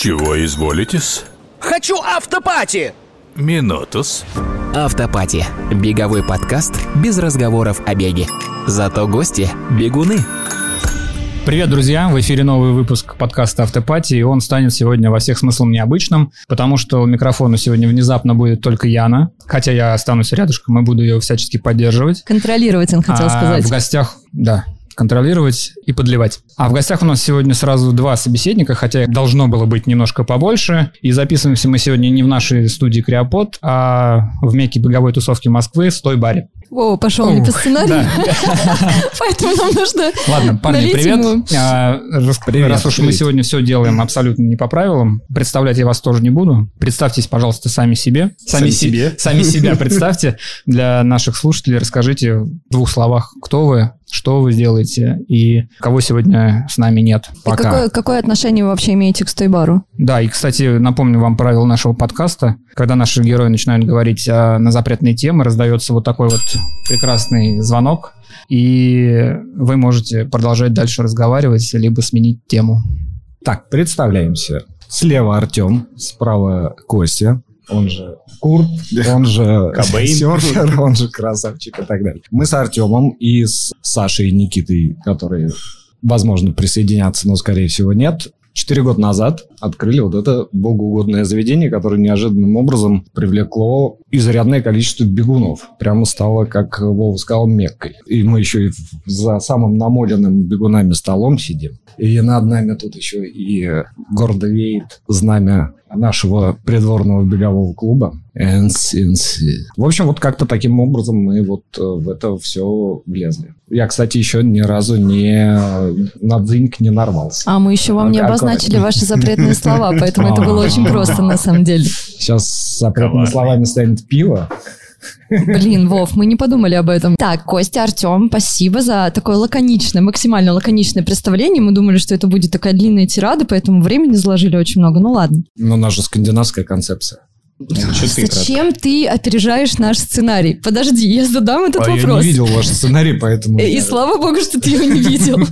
Чего изволитесь? Хочу автопати! Минутус. Автопати. Беговой подкаст без разговоров о беге. Зато гости – бегуны. Привет, друзья! В эфире новый выпуск подкаста «Автопати», и он станет сегодня во всех смыслах необычным, потому что у микрофона сегодня внезапно будет только Яна, хотя я останусь рядышком и буду ее всячески поддерживать. Контролировать, он хотел А сказать. в гостях, да, контролировать и подливать. А в гостях у нас сегодня сразу два собеседника, хотя их должно было быть немножко побольше. И записываемся мы сегодня не в нашей студии Криопод, а в мекке беговой тусовки Москвы «Стой баре». О, пошел не по сценарию, поэтому нам нужно Ладно, парни, налить привет. А, раз, уж мы сегодня все делаем абсолютно не по правилам, представлять я вас тоже не буду. Представьтесь, пожалуйста, сами себе. Сами себе? Сами себя представьте. Для наших слушателей расскажите в двух словах, кто вы, что вы делаете и кого сегодня с нами нет И пока. какое, какое отношение вы вообще имеете к стойбару? Да, и, кстати, напомню вам правила нашего подкаста. Когда наши герои начинают говорить а, на запретные темы, раздается вот такой вот прекрасный звонок, и вы можете продолжать дальше разговаривать, либо сменить тему. Так, представляемся. Слева Артем, справа Костя, он же Курт, он же Кобейн. серфер, он же красавчик и так далее. Мы с Артемом и с Сашей и Никитой, которые, возможно, присоединятся, но, скорее всего, нет, Четыре года назад открыли вот это богоугодное заведение, которое неожиданным образом привлекло изрядное количество бегунов. Прямо стало, как Вова сказал, Меккой. И мы еще и за самым намоленным бегунами столом сидим. И над нами тут еще и гордо веет знамя нашего придворного бегового клуба NCNC. В общем, вот как-то таким образом мы вот э, в это все влезли. Я, кстати, еще ни разу не на дзыньк не нарвался. А мы еще вам не Аккуратно. обозначили ваши запретные слова, поэтому это было очень просто на самом деле. Сейчас запретными словами станет пиво. Блин, Вов, мы не подумали об этом. Так, Костя, Артем, спасибо за такое лаконичное, максимально лаконичное представление. Мы думали, что это будет такая длинная тирада, поэтому времени заложили очень много. Ну ладно. Но у нас же скандинавская концепция. Зачем ты опережаешь наш сценарий? Подожди, я задам этот А я вопрос. не видел ваш сценарий, поэтому... И я- слава богу, что ты его не видел.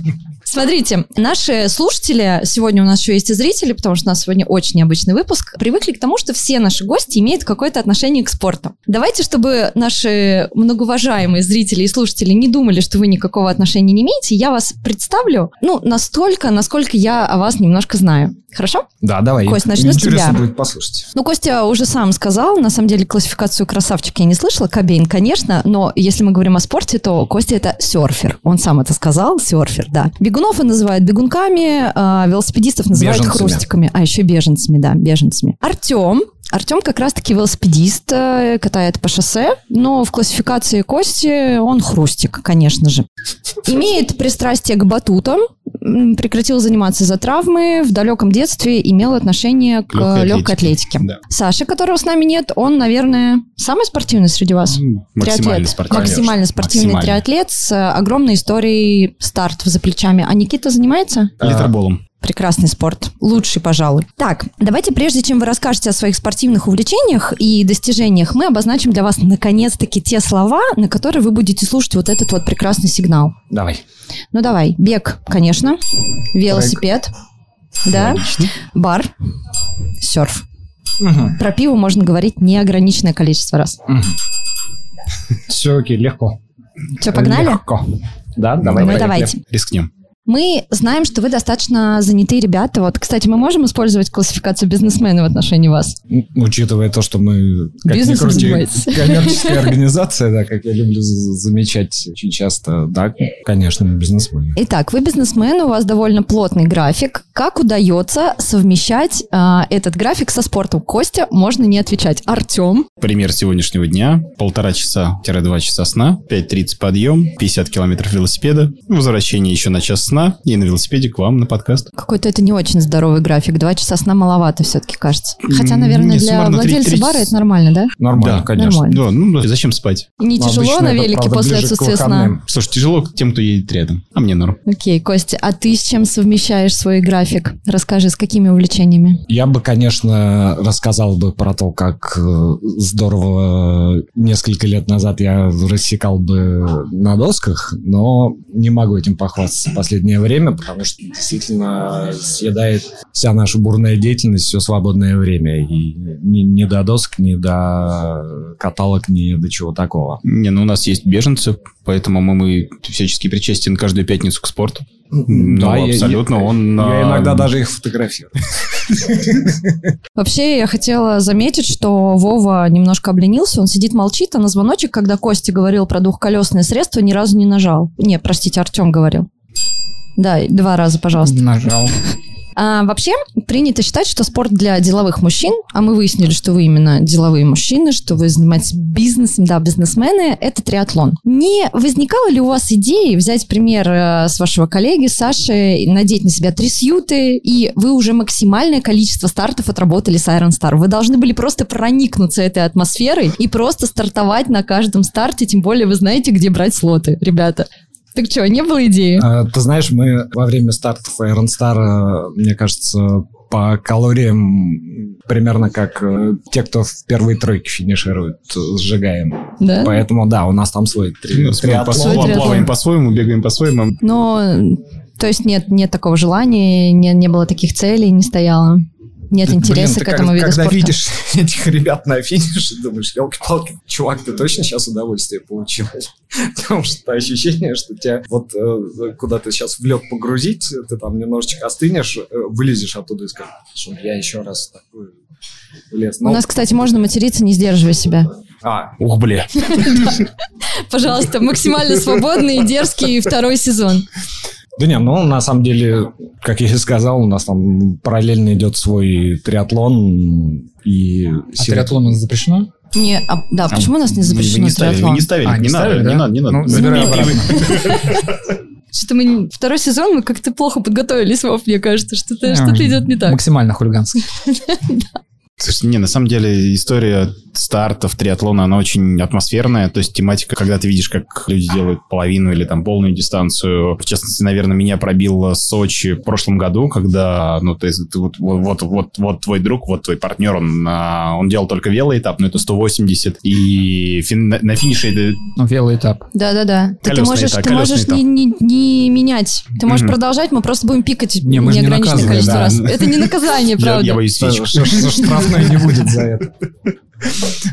Смотрите, наши слушатели, сегодня у нас еще есть и зрители, потому что у нас сегодня очень необычный выпуск, привыкли к тому, что все наши гости имеют какое-то отношение к спорту. Давайте, чтобы наши многоуважаемые зрители и слушатели не думали, что вы никакого отношения не имеете, я вас представлю, ну, настолько, насколько я о вас немножко знаю. Хорошо? Да, давай. Кость, начну с тебя. будет послушать. Ну, Костя уже сам сказал, на самом деле классификацию красавчик я не слышала, Кобейн, конечно, но если мы говорим о спорте, то Костя это серфер. Он сам это сказал, серфер, да. Бегунов он называет бегунками, а велосипедистов называют Беженцами. хрустиками, а еще беженцами, да, беженцами. Артем, Артем как раз-таки велосипедист, э, катает по шоссе, но в классификации Кости он хрустик, конечно же. Имеет пристрастие к батутам, прекратил заниматься из-за травмы, в далеком детстве имел отношение к Легкой легкой атлетике. Да. Саша, которого с нами нет, он, наверное, самый спортивный среди вас. Максимально Триатлет. спортивный. Максимально спортивный Максимально. триатлет с э, огромной историей стартов за плечами. А Никита занимается? Литерболом. Прекрасный спорт. Лучший, пожалуй. Так, давайте прежде чем вы расскажете о своих спортивных увлечениях и достижениях, мы обозначим для вас наконец-таки те слова, на которые вы будете слушать вот этот вот прекрасный сигнал. Давай. Ну давай, бег, конечно, велосипед, да, Логично. бар, серф. Про пиво можно говорить неограниченное количество раз. Все окей, легко. Что, погнали? Легко. Да, давай. Ну давайте. Рискнем. Мы знаем, что вы достаточно занятые ребята. Вот, кстати, мы можем использовать классификацию бизнесмена в отношении вас? Учитывая то, что мы, как ни Бизнесом крути, коммерческая организация, да, как я люблю за- замечать очень часто, да, конечно, мы бизнесмены. Итак, вы бизнесмен, у вас довольно плотный график. Как удается совмещать а, этот график со спортом? Костя, можно не отвечать. Артем, Пример сегодняшнего дня. Полтора часа-два часа сна, 5.30 подъем, 50 километров велосипеда, возвращение еще на час сна и на велосипеде к вам на подкаст. какой-то это не очень здоровый график. Два часа сна маловато все-таки кажется. Хотя, наверное, нет, для владельца три бара часа. это нормально, да? Нормально, Да, конечно. Нормально. Да, ну зачем спать? Не Но тяжело на велике правда, после отсутствия сна? Слушай, тяжело тем, кто едет рядом. А мне норм. Окей, Костя, а ты с чем совмещаешь свой график? Расскажи, с какими увлечениями? Я бы, конечно, рассказал бы про то, как э, здорово несколько лет назад я рассекал бы на досках, но не могу этим похвастаться последние последнее время, потому что действительно съедает вся наша бурная деятельность, все свободное время. И ни, ни до досок, ни до каталог, ни до чего такого. Не, ну у нас есть беженцы, поэтому мы, мы всячески причастен каждую пятницу к спорту. Ну, Да, я- абсолютно, я, он... Я а, иногда даже их фотографирую. Вообще, я хотела заметить, что Вова немножко обленился, он сидит молчит, а на звоночек, когда Костя говорил про двухколесное средство, ни разу не нажал. Не, простите, Артем говорил. Да, два раза, пожалуйста. Нажал. А, вообще, принято считать, что спорт для деловых мужчин, а мы выяснили, что вы именно деловые мужчины, что вы занимаетесь бизнесом, да, бизнесмены, это триатлон. Не возникало ли у вас идеи взять пример э, с вашего коллеги Саши, надеть на себя три сьюты, и вы уже максимальное количество стартов отработали с Iron Star? Вы должны были просто проникнуться этой атмосферой и просто стартовать на каждом старте, тем более вы знаете, где брать слоты, ребята. Так что, не было идеи? А, Ты знаешь, мы во время стартов Iron Star, э, мне кажется, по калориям примерно как э, те, кто в первой тройке финиширует, э, сжигаем. Да? Поэтому да, у нас там свой три- ну, Свой триатлон. плаваем по-своему, бегаем по-своему. Но, то есть нет, нет такого желания, не, не было таких целей, не стояло. Нет Блин, интереса ты к этому как- виду когда спорта. видишь этих ребят на финише, думаешь, елки-палки, чувак, ты точно сейчас удовольствие получил? Потому что ощущение, что тебя вот э, куда ты сейчас в лед погрузить, ты там немножечко остынешь, э, вылезешь оттуда и скажешь, что я еще раз такой влез. У Ну, нас, кстати, можно материться, не сдерживая себя. а, Ух, бля. Пожалуйста, максимально свободный и дерзкий второй сезон. Да не, ну, на самом деле, как я и сказал, у нас там параллельно идет свой триатлон и... А сил- триатлон у нас запрещено? Не, а, да, почему у нас не Вы- вы запрещено не ставили, вы триатлон? не ставили, А, не, не надо, ставили, не да? надо, не надо. Ну, забираю Не обратно. Что-то мы второй сезон мы как-то плохо подготовились, Вов, мне кажется, что-то А, что идет не так. Максимально хулигански. Слушай, не, на самом деле история стартов триатлона, она очень атмосферная. То есть тематика, когда ты видишь, как люди делают половину или там полную дистанцию. В частности, наверное, меня пробил Сочи в прошлом году, когда, ну, то есть ты вот, вот, вот, вот твой друг, вот твой партнер, он, а, он делал только велоэтап, но это 180. И фин- на, на финише это Ну, велоэтап. Да-да-да. Ты, можешь, этап, ты можешь не, не- не менять. Ты можешь Мгм. продолжать, мы просто будем пикать Не, мы не неограниченное наказываем, количество да. раз. Это не наказание, правда. я боюсь Ш- свечек. Штрафной не будет за это.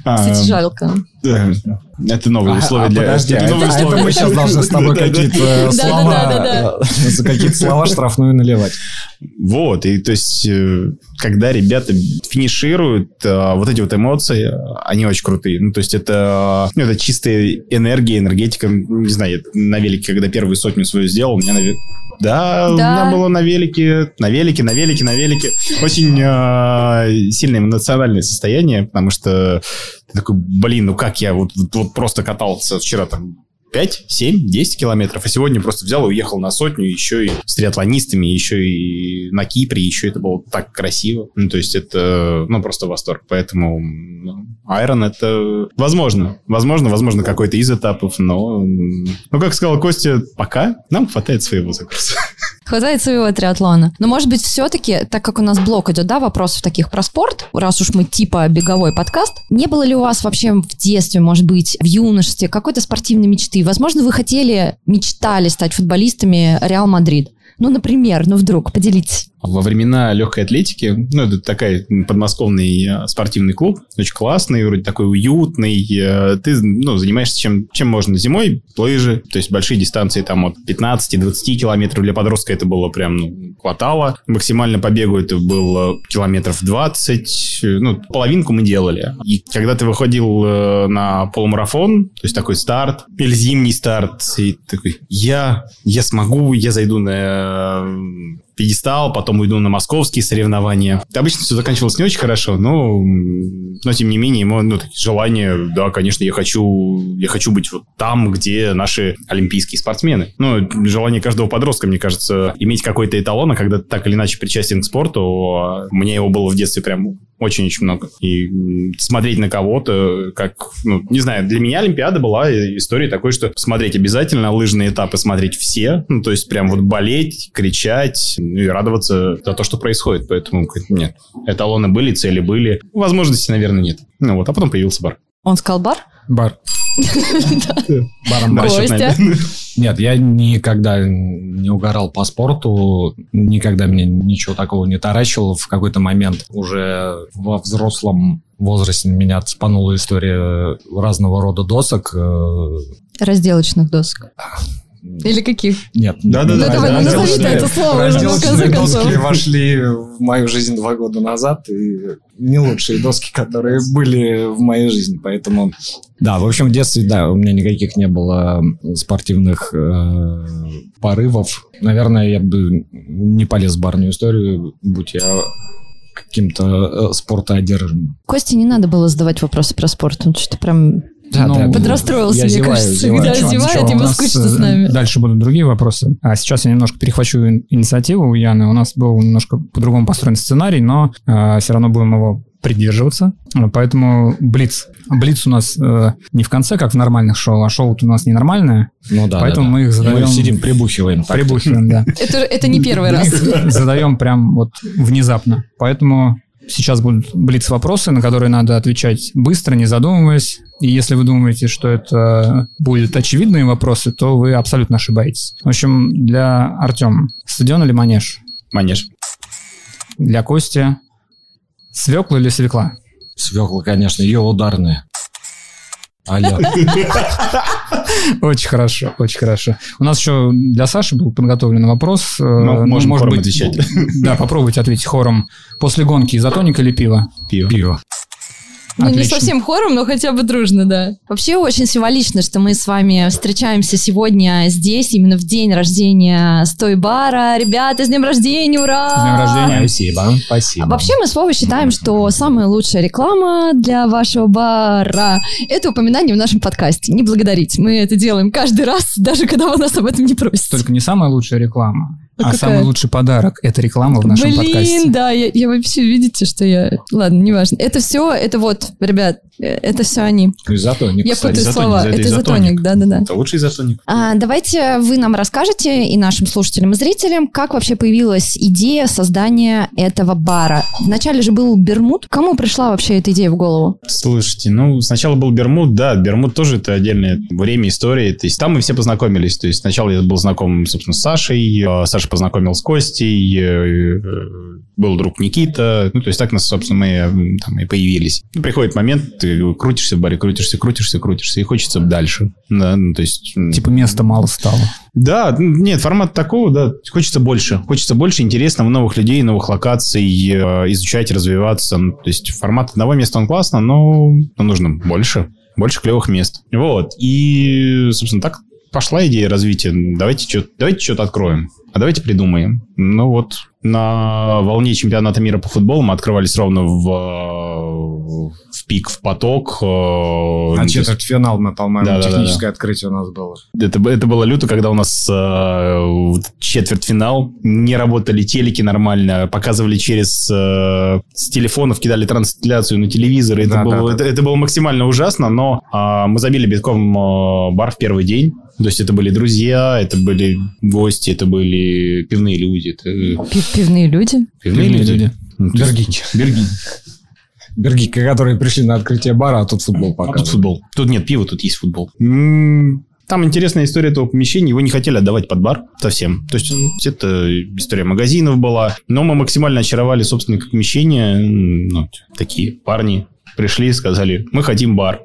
А, Кстати, жалко. Это новые условия А, для... подожди, это а а мы сейчас должны с тобой какие-то слова, Да-да-да-да-да. э, за какие-то слова штрафную наливать. Вот, и то есть, э, когда ребята финишируют, э, вот эти вот эмоции, э, они очень крутые. Ну, то есть, это, ну, это чистая энергия, энергетика. Не знаю, я на велике, когда первую сотню свою сделал, у меня на ве- да, у Да. меня было на велике, на велике, на велике, на велике. Очень э, сильное эмоциональное состояние, потому что ты такой, блин, ну как я вот, вот, вот просто катался вчера там 5, 7, 10 километров, а сегодня просто взял и уехал на сотню, еще и с триатлонистами, еще и на Кипре, еще это было так красиво. Ну, то есть это, ну, просто восторг. Поэтому ну, Iron это возможно. Возможно, возможно, какой-то из этапов, но, ну, как сказал Костя, пока нам хватает своего загруза. Хватает своего триатлона. Но, может быть, все-таки, так как у нас блок идет, да, вопросов таких про спорт, раз уж мы типа беговой подкаст, не было ли у вас вообще в детстве, может быть, в юношестве какой-то спортивной мечты? Возможно, вы хотели, мечтали стать футболистами Реал Мадрид. Ну, например, ну вдруг, поделитесь. Во времена легкой атлетики, ну, это такая м, подмосковный э, спортивный клуб, очень классный, вроде такой уютный. э, Ты, ну, занимаешься чем, чем можно зимой, лыжи, то есть большие дистанции там от 15-20 километров. Для подростка это было прям, ну, хватало. Максимально по бегу это было километров 20, э, ну, половинку мы делали. И когда ты выходил э, на полумарафон, то есть такой старт, или зимний старт, и такой, я, я смогу, я зайду на пьедестал, потом уйду на московские соревнования. Обычно все заканчивалось не очень хорошо, но, но тем не менее, ему, ну, такие желания, да, конечно, я хочу, я хочу быть вот там, где наши олимпийские спортсмены. Ну, желание каждого подростка, мне кажется, иметь какой-то эталон, а когда так или иначе причастен к спорту, у меня его было в детстве прям очень-очень много. И смотреть на кого-то, как, ну, не знаю, для меня Олимпиада была история такой, что смотреть обязательно лыжные этапы, смотреть все, ну, то есть прям вот болеть, кричать, ну, и радоваться за то, что происходит. Поэтому нет, эталоны были, цели были, возможности, наверное, нет. Ну вот, а потом появился бар. Он сказал бар? Бар. Баром Костя? Нет, я никогда не угорал по спорту, никогда меня ничего такого не таращило. В какой-то момент уже во взрослом возрасте меня цепанула история разного рода досок. э, Разделочных досок. Или каких? Нет. Да-да-да, Ну, да, давай, да, да, назови да. это слово, в Разделочные доски вошли в мою жизнь два года назад, и не лучшие доски, которые были в моей жизни, поэтому... Да, в общем, в детстве, да, у меня никаких не было спортивных э, порывов. Наверное, я бы не полез в барную историю, будь я каким-то э, спортоодержанным. Косте не надо было задавать вопросы про спорт. Он что-то прям Да, Ну, да, подрастроился, я мне зеваю, кажется, зеваю. когда зевает, ничего. ему скучно э, с нами. Дальше будут другие вопросы. А сейчас я немножко перехвачу ин- инициативу у Яны. У нас был немножко по-другому построен сценарий, но все равно будем его придерживаться. Э, Поэтому Блиц. Блиц у нас э, не в конце, как в нормальных шоу, а шоу у нас ненормальное. Ну да, Поэтому да, мы да. их задаем- Мы сидим, прибухиваем. так. Прибухиваем, да. Это, это не первый Мы раз. задаем прям вот внезапно. Поэтому сейчас будут блиц-вопросы, на которые надо отвечать быстро, не задумываясь. И если вы думаете, что это будут очевидные вопросы, то вы абсолютно ошибаетесь. В общем, для Артема стадион или манеж? Манеж. Для Кости свекла или свекла? Свекла, конечно, ее ударные. Алло. Очень хорошо, очень хорошо. У нас еще для Саши был подготовлен вопрос. э, Ну, можем хором отвечать. Да, попробуйте ответить хором. После гонки изотоник или пиво? Пиво. Пиво. Ну, не совсем хором, но хотя бы дружно, да. Вообще очень символично, что мы с вами встречаемся сегодня здесь, именно в день рождения Стой Бара. Ребята, с днем рождения, ура! С днем рождения. Спасибо, спасибо. А Вообще мы с Вовой считаем, что самая лучшая реклама для вашего бара – это упоминание в нашем подкасте. Не благодарите. Мы это делаем каждый раз, даже когда вы нас об этом не просите. Только не самая лучшая реклама, А а, какая? самый лучший подарок – это реклама в нашем Блин, подкасте. да, я, я вообще, видите, что я... Ладно, неважно. Это все, это вот, ребят, э, это все они. Изотоник, Я кстати. путаю изотоник, слова. это Это изотоник. да-да-да. Это лучший изотоник. А, давайте вы нам расскажете и нашим слушателям и зрителям, как вообще появилась идея создания этого бара. Вначале же был Бермуд. Кому пришла вообще эта идея в голову? Слушайте, ну, сначала был Бермуд, да, Бермуд тоже это отдельное время, история. То есть там мы все познакомились. То есть сначала я был знаком, собственно, с Сашей, э, Саша познакомил с Костей, э, э, был друг Никита. Ну, то есть так нас, собственно, мы там и появились. Ну, приходит момент, ты крутишься в баре, крутишься, крутишься, крутишься, и хочется дальше. Да, ну, то есть... Типа места мало стало. Да, нет, формат такого, да, хочется больше. Хочется больше интересного, новых людей, новых локаций, э, изучать, развиваться. Ну, То есть формат одного места, он классно, но, но нужно больше. Больше клевых мест. Вот. И, собственно, так пошла идея развития. Давайте что давайте что-то откроем. А давайте придумаем. Ну вот, на волне чемпионата мира по футболу мы открывались ровно в, э, в пик, в поток. э, А четвертьфинал, мы, по-моему, Да-да-да-да. техническое открытие у нас было. это, это было люто, когда у нас э, четвертьфинал, не работали телеки нормально, показывали через э, с телефонов, кидали трансляцию на телевизор. Это, Да, было, да, это, это было максимально ужасно, но а, мы забили битком э, бар в первый день. То есть это были друзья, это были гости, это были пивные люди. Это... Пи- Пивные люди. Пивные Пивные люди. люди. Ну, Бергики. Бергики. Бергики, которые пришли на открытие бара, а тут футбол А тут показывают. футбол. Тут нет пива, тут есть футбол. Там интересная история этого помещения. Его не хотели отдавать под бар совсем. То есть, м, это история магазинов была. Но мы максимально очаровали собственника помещения. Ну, такие парни пришли, сказали, мы хотим бар.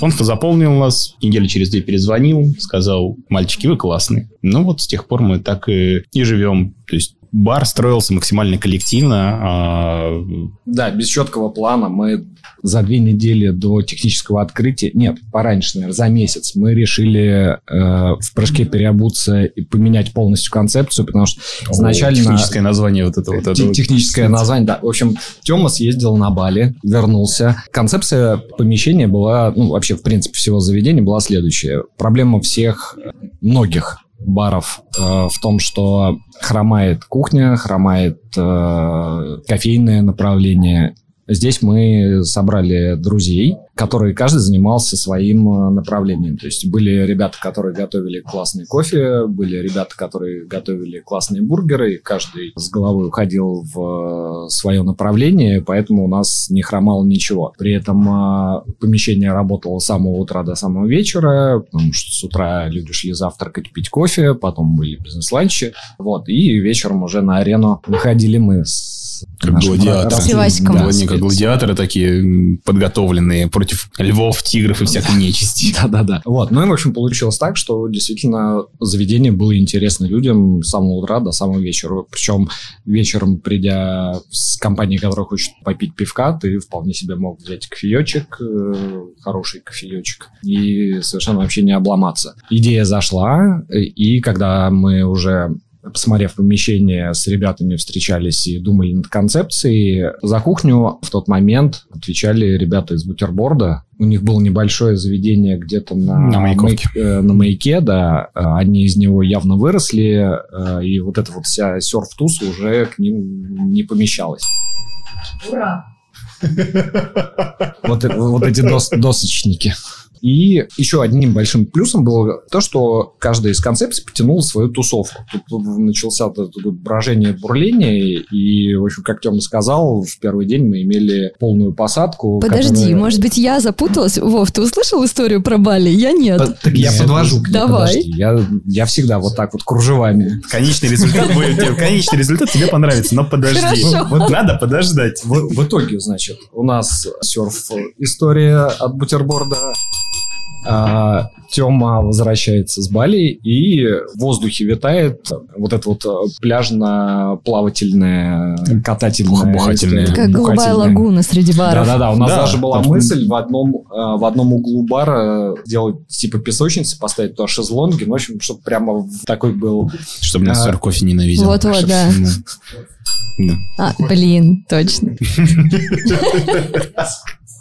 Он заполнил нас, недели через две перезвонил, сказал, мальчики, вы классные. Ну, вот с тех пор мы так и, и живем. То есть, бар строился максимально коллективно. а, Да, без четкого плана мы за две недели до технического открытия, нет, пораньше, наверное, за месяц, мы решили э, в прыжке переобуться и поменять полностью концепцию, потому что изначально... Техническое название вот это вот. это Те- вот. Техническое название, да. В общем, Тёма съездил на Бали, вернулся. Концепция помещения была, ну, вообще, в принципе, всего заведения была следующая. Проблема всех, многих баров э, в том, что хромает кухня, хромает э, кофейное направление, Здесь мы собрали друзей, которые каждый занимался своим э, направлением. То есть были ребята, которые готовили классный кофе, были ребята, которые готовили классные бургеры, каждый с головой уходил в свое направление, поэтому у нас не хромало ничего. При этом э, помещение работало с самого утра до самого вечера, потому что с утра люди шли завтракать, пить кофе, потом были бизнес-ланчи, вот, и вечером уже на арену выходили мы с Как гладиаторы. С. Да, Они как гладиаторы такие подготовленные против львов, тигров и всякой нечисти. Да-да-да. Вот. Ну и, в общем, получилось так, что действительно заведение было интересно людям с самого утра до самого вечера. Причем вечером, придя с компанией, которая хочет попить пивка, ты вполне себе мог взять кофеечек, э, хороший кофеечек, и совершенно вообще не обломаться. Идея зашла, и когда мы уже посмотрев помещение, с ребятами встречались и думали над концепцией. За кухню в тот момент отвечали ребята из бутерборда. У них было небольшое заведение где-то на, На Маяковке. э, на маяке, да. Э, Они из него явно выросли, э, и вот эта вот вся серф-туса уже к ним не помещалась. Вот, э- вот эти дос- досочники. И еще одним большим плюсом было то, что каждая из концепций потянула свою тусовку. Тут начался брожение, бурление, и, в общем, как Тёма сказал, в первый день мы имели полную посадку. Подожди, которая- может быть, я запуталась? Вов, ты услышал историю про Бали? Я нет. Под- Так я подвожу к ней, Давай. подожди. Я, я всегда вот так вот кружевами. Конечный результат будет, тебе- конечный результат тебе понравится, но подожди. Вот надо подождать. В, в итоге, значит, у нас серф-история от бутерборда. А, Тёма возвращается с Бали, и в воздухе витает вот эта вот э, пляжно-плавательная, катательная... Бухательная. история. Как голубая лагуна среди баров. Да-да-да, у нас Да, даже была мысль в одном, э, в одном углу бара сделать типа песочницы, поставить туда шезлонги, ну, в общем, чтобы прямо в такой был... Чтобы нас А, сыр кофе ненавидел. Вот-вот, да. Да. А, блин, точно.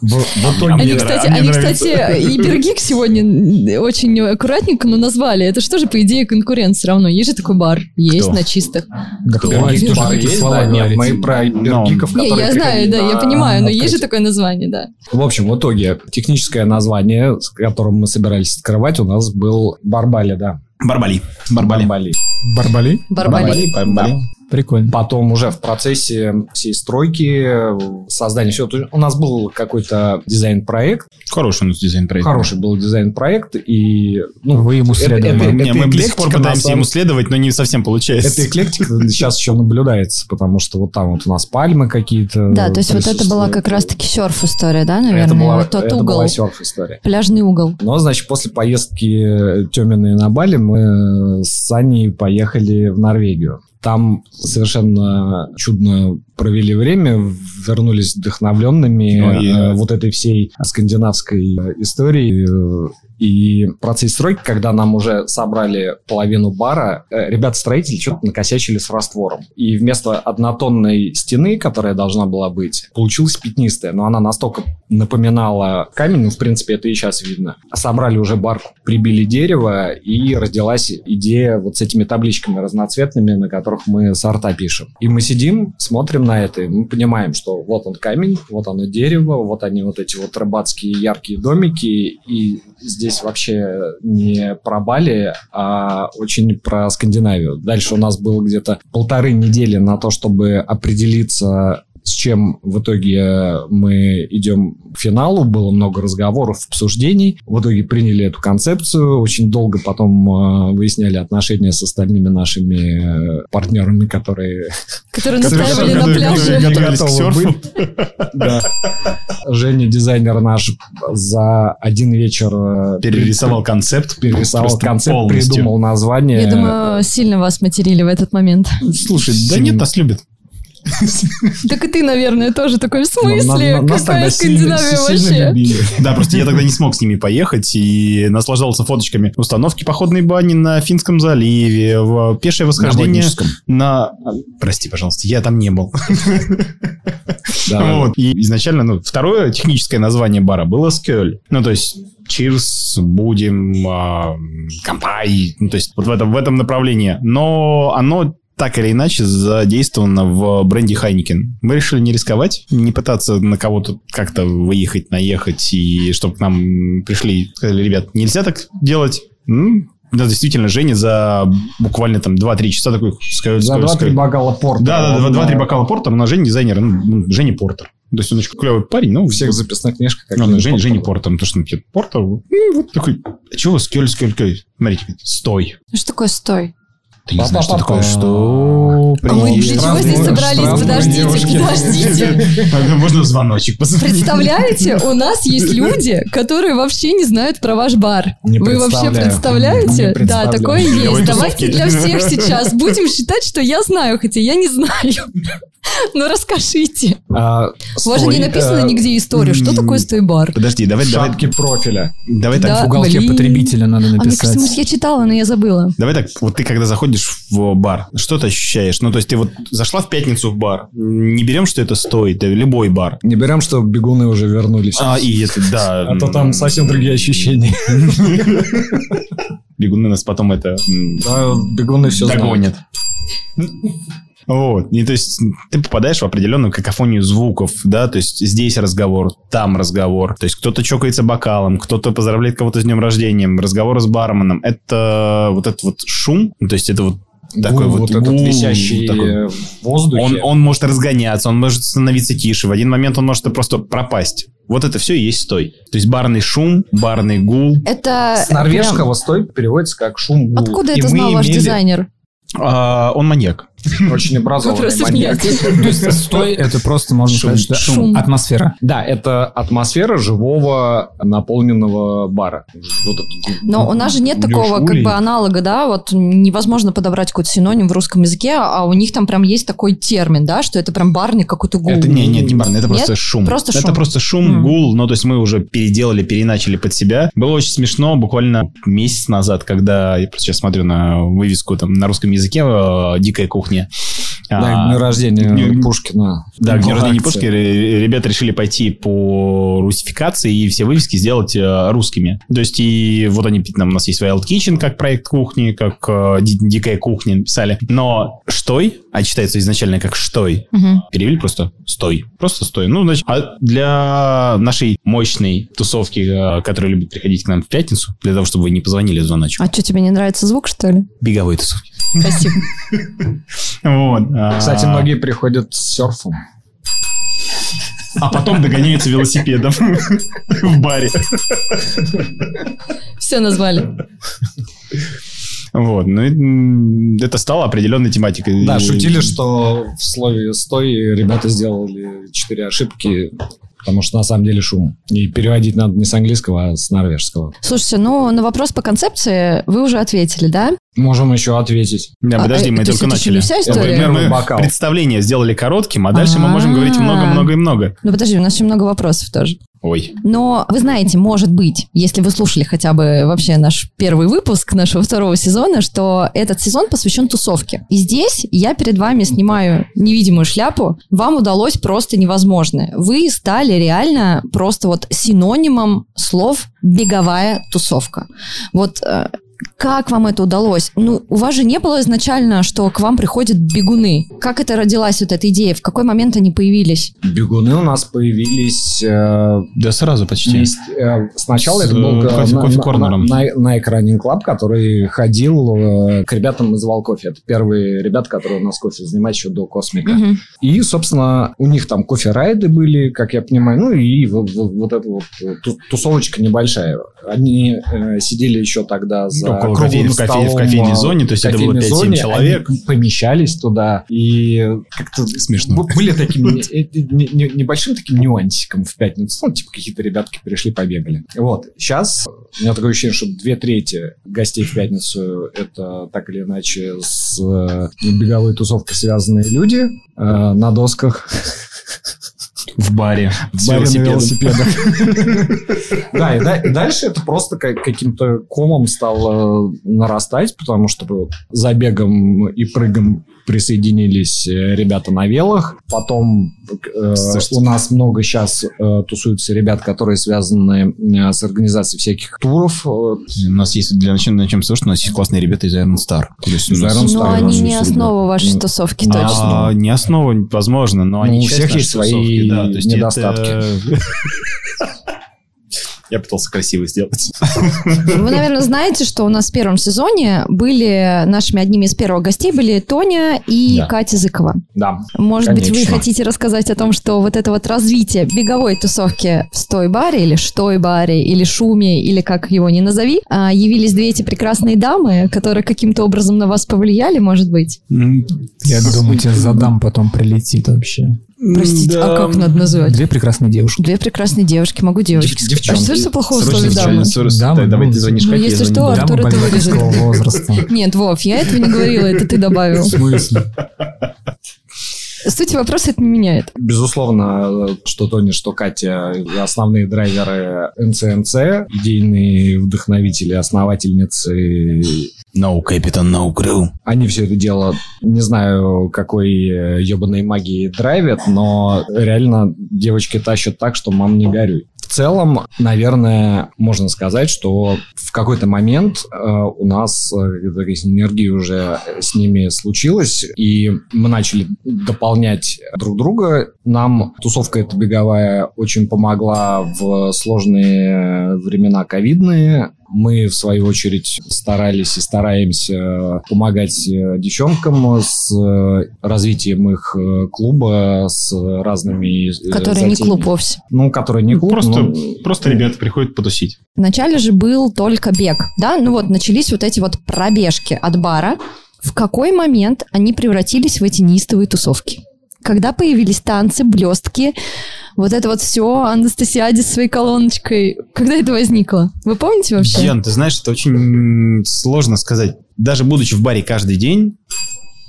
В, в итоге... Они, кстати, они, кстати, и Бергик сегодня очень аккуратненько, но назвали. Это что же, по идее, конкурент все равно? Есть же такой бар. Есть Кто? на чистых. Да Кто? Бергик бар такие есть, слова да, нет, говорить. мы про бергиков, Не, которые я знаю, да, я понимаю, но есть же такое название, да. В общем, в итоге техническое название, с которым мы собирались открывать, у нас был Барбали, да. Барбали. Барбали. Барбали. Барбали? Барбали. Барбали. Прикольно. Потом уже в процессе всей стройки, создания всего, у нас был какой-то дизайн-проект, Хороший у нас дизайн проект. хороший был дизайн-проект, и ну, Вы ему это- следовали. это- Не, это мы до сих пор пытаемся самом- ему следовать, но не совсем получается. Эта эклектика сейчас еще наблюдается, потому что вот там вот у нас пальмы какие-то. Да, то есть вот это была как раз-таки серф-история, да, Это наверное? была, вот тот это угол, была серф-история. пляжный угол. Но, значит, после поездки Тёминой на Бали мы с Саней поехали в Норвегию. Там совершенно чудно провели время, вернулись вдохновленными Ой, э, э. вот этой всей скандинавской э, историей. э, И в процессе стройки, когда нам уже собрали половину бара, э, ребята-строители что-то накосячили с раствором. И вместо однотонной стены, которая должна была быть, получилась пятнистая. Но она настолько напоминала камень, ну, в принципе, это и сейчас видно. Собрали уже барку, прибили дерево, и родилась идея вот с этими табличками разноцветными, на которых мы сорта пишем. И мы сидим, смотрим на это, мы понимаем, что вот он камень, вот оно дерево, вот они вот эти вот рыбацкие яркие домики, и здесь вообще не про Бали, а очень про Скандинавию. Дальше у нас было где-то полторы недели на то, чтобы определиться с чем в итоге мы идем к финалу, было много разговоров, обсуждений. В итоге приняли эту концепцию, очень долго потом э, выясняли отношения с остальными нашими э, партнерами, которые Которые настаивали на готовы- пляже. которые Готовились к готовы быть. Да. Женя, дизайнер наш, за один вечер э, Перерисовал концепт. перерисовал концепт, придумал название. Я думаю, сильно вас материли в этот момент. Слушай, да нет, нас любят. Так и ты, наверное, тоже такой, в Ну, смысле? Какая Скандинавия сильно вообще? любили. Да, просто я тогда не смог с ними поехать и наслаждался фоточками установки походной бани на Финском заливе, в пешее восхождение на... Прости, пожалуйста, я там не был. Да. Вот. И изначально, ну, второе техническое название бара было Скёль. Ну, то есть Чирс, будем, а, компай, ну, то есть вот в этом, в этом направлении. Но оно так или иначе задействована в бренде Хайникен. Мы решили не рисковать, не пытаться на кого-то как-то выехать, наехать, и чтобы к нам пришли и сказали, ребят, нельзя так делать. Ну, да, действительно, Женя за буквально там 2-3 часа такой... ска- За ска- 2-3 ска- бокала порта. Да, да, Он, 2-3 э, бокала портера, но Женя дизайнер, ну, Женя Портер. То есть он очень клевый парень, но У всех записных книжках ну, какие-то Женя, Женя портеры. Портер, потому что он Портер. Ну, вот такой, а чего вы скель, скель, скель? Смотрите, стой. Что такое стой? Ты не знаешь, что такое, что? А мы Привет. для чего здесь собрались? Подождите, подождите. А, Можно звоночек позвонить. Представляете, у нас есть люди, которые вообще не знают про ваш бар. Вы вообще представляете? Да, такое есть. Давайте для всех сейчас будем считать, что я знаю, хотя я не знаю. Ну расскажите. А, У вас же не написано э, нигде историю. Что м, такое стой-бар? Подожди, давай, давай, Шапки профиля. давай Да. так. В уголке блин. потребителя надо А мне написать. кажется, может, я читала, но я забыла. Давай так, вот ты когда заходишь в бар, что ты ощущаешь? Ну, то есть ты вот зашла в пятницу в бар, не берем, что это стоит, любой бар. Не берем, что бегуны уже вернулись. А, и если, да. А то там совсем другие ощущения. Бегуны нас потом это Да, бегуны все знают. догонят. Вот. И то есть ты попадаешь в определенную какофонию звуков, да, то есть здесь разговор, там разговор. То есть кто-то чокается бокалом, кто-то поздравляет кого-то с днем рождения, разговор с барменом. Это вот этот вот шум, то есть это вот такой Гул вот, вот этот гул, висящий такой. в воздухе. Он, он может разгоняться, он может становиться тише. В один момент он может просто пропасть. Вот это все и есть стой. То есть барный шум, барный гул. Это С норвежского стой переводится как шум гул. прям- Откуда И это знал ваш имели дизайнер? А, он маньяк. Очень образованный маньяк. нет. То есть стой, это просто, можно Шум. сказать, что Шум. атмосфера. Да, это атмосфера живого наполненного бара. Вот Но у нас же нет такого как бы аналога, да, вот невозможно подобрать какой-то синоним в русском языке, а у них там прям есть такой термин, да, что это прям барный какой-то гул. Это не, нет, не барный, это просто шум. Просто это шум. просто шум, гул. Ну, то есть мы уже переделали, переначали под себя. Было очень смешно буквально месяц назад, когда я просто сейчас смотрю на вывеску там на русском языке э, «Дикая кухня». Да, А, к дню рождения дню- Пушкина. Да, к дню рождения. Пушкина ре- ребята решили пойти по русификации и все вывески сделать э, русскими. То есть и вот они, там у нас есть Wild Kitchen как проект кухни, как э, Ди- Дикая кухня писали. Но «Штой», а читается изначально как «Штой», Мгм. перевели просто «Стой». Просто «Стой». Ну, значит, а для нашей мощной тусовки, э, которая любит приходить к нам в пятницу, для того, чтобы вы не позвонили в звоночек, А что, тебе не нравится звук, что ли? беговой тусовки. Спасибо. Вот. а, Кстати, многие приходят с серфом. А потом догоняются велосипедом в баре. Все назвали. Вот, ну, это стало определенной тематикой. Да, шутили, что в слове «стой» ребята сделали четыре ошибки, потому что на самом деле шум. И переводить надо не с английского, а с норвежского. Слушайте, ну на вопрос по концепции вы уже ответили, да? Можем еще ответить. Да, А, подожди, э, мы то только это еще не начали. вся история? Мы- мы бокал. представление сделали коротким, а дальше мы можем говорить А. много-много и много. Ну подожди, у нас еще много вопросов тоже. Ой. Но вы знаете, может быть, если вы слушали хотя бы вообще наш первый выпуск нашего второго сезона, что этот сезон посвящен тусовке. И здесь я перед вами снимаю невидимую шляпу. Вам удалось просто невозможное. Вы стали реально просто вот синонимом слов «беговая тусовка». Вот э, как вам это удалось? Ну, у вас же не было изначально, что к вам приходят бегуны. Как это родилась вот эта идея? В какой момент они появились? Бегуны у нас появились... э, Да сразу почти. есть, э, сначала С, это был э, э, кофе- на- кофе-корнером. на, на, на Running Club, который ходил э, к ребятам из Волкофе. Это первые ребята, которые у нас кофе занимают еще до Космика. Мгм. И, собственно, у них там кофе-райды были, как я понимаю, ну и вот, вот- вот эта вот э, ту- тусовочка небольшая. Они э, сидели еще тогда за Около кофейни- в кофе- в кофейной зоне, то есть это было кофейной 5-7 зоне. человек. Они помещались туда и как-то Смешно. были таким э, э, не- не- небольшим таким нюансиком в пятницу. Ну, типа какие-то ребятки пришли, побегали. Вот. Сейчас у меня такое ощущение, что две трети гостей в пятницу это так или иначе с э, беговой тусовкой связанные люди на досках. В баре. В баре на велосипедах. Да, и да- и дальше это просто как- каким-то комом стало нарастать, потому что за бегом и прыгом присоединились э, ребята на велах. Потом э, у нас много сейчас тусуются ребят, которые связаны э, с организацией всяких туров. Э, У нас есть, для начала начнем с того, что у нас есть классные ребята из Iron Star. Есть Из Iron Но Старый они не основа вашей Ну, тусовки, точно. А, не основа, возможно, но Ну, они у всех есть свои тусовки, да, то есть это- недостатки. Я пытался красиво сделать. Вы, наверное, знаете, что у нас в первом сезоне были нашими одними из первых гостей были Тоня и Да. Катя Зыкова. Да. Может быть, вы Конечно. хотите рассказать о том, что вот это вот развитие беговой тусовки в Стой-баре или Штой-баре или Шуме, или как его ни назови, а, явились две эти прекрасные дамы, которые каким-то образом на вас повлияли, может быть? Я думаю, тебе задам потом прилетит вообще. Простите, а как надо называть? Две прекрасные девушки. Две прекрасные девушки, могу девочки Дев- сказать. А что же плохого слове дамы? Дамы, Да, Давай ты звонишь ну, если что. Артур это вырежет. возраста. Нет, Вов, я этого не говорила, это ты добавил. В смысле? Суть вопроса это не меняет. Безусловно, что Тони, что Катя основные драйверы НЦНЦ, идейные вдохновители, основательницы. No, Captain, no crew. Они все это дело, не знаю, какой ебаной магии драйвят, но реально девочки тащат так, что мам не горюй. В целом, наверное, можно сказать, что в какой-то момент э, у нас э, синергия уже с ними случилась, и мы начали дополнять друг друга. Нам тусовка эта беговая очень помогла в сложные времена ковидные. Мы, в свою очередь, старались и стараемся помогать э, девчонкам с э, развитием их э, клуба, с разными... Который не затеями. клуб вовсе. Ну, который не клуб, Просто, но- просто ребята приходят потусить. Вначале же был только бег, да? Ну вот, начались вот эти вот пробежки от бара. В какой момент они превратились в эти неистовые тусовки? Когда появились танцы, блестки, вот это вот все, Анастасиаде с своей колоночкой. Когда это возникло? Вы помните вообще? Ян, ты знаешь, это очень сложно сказать. Даже будучи в баре каждый день,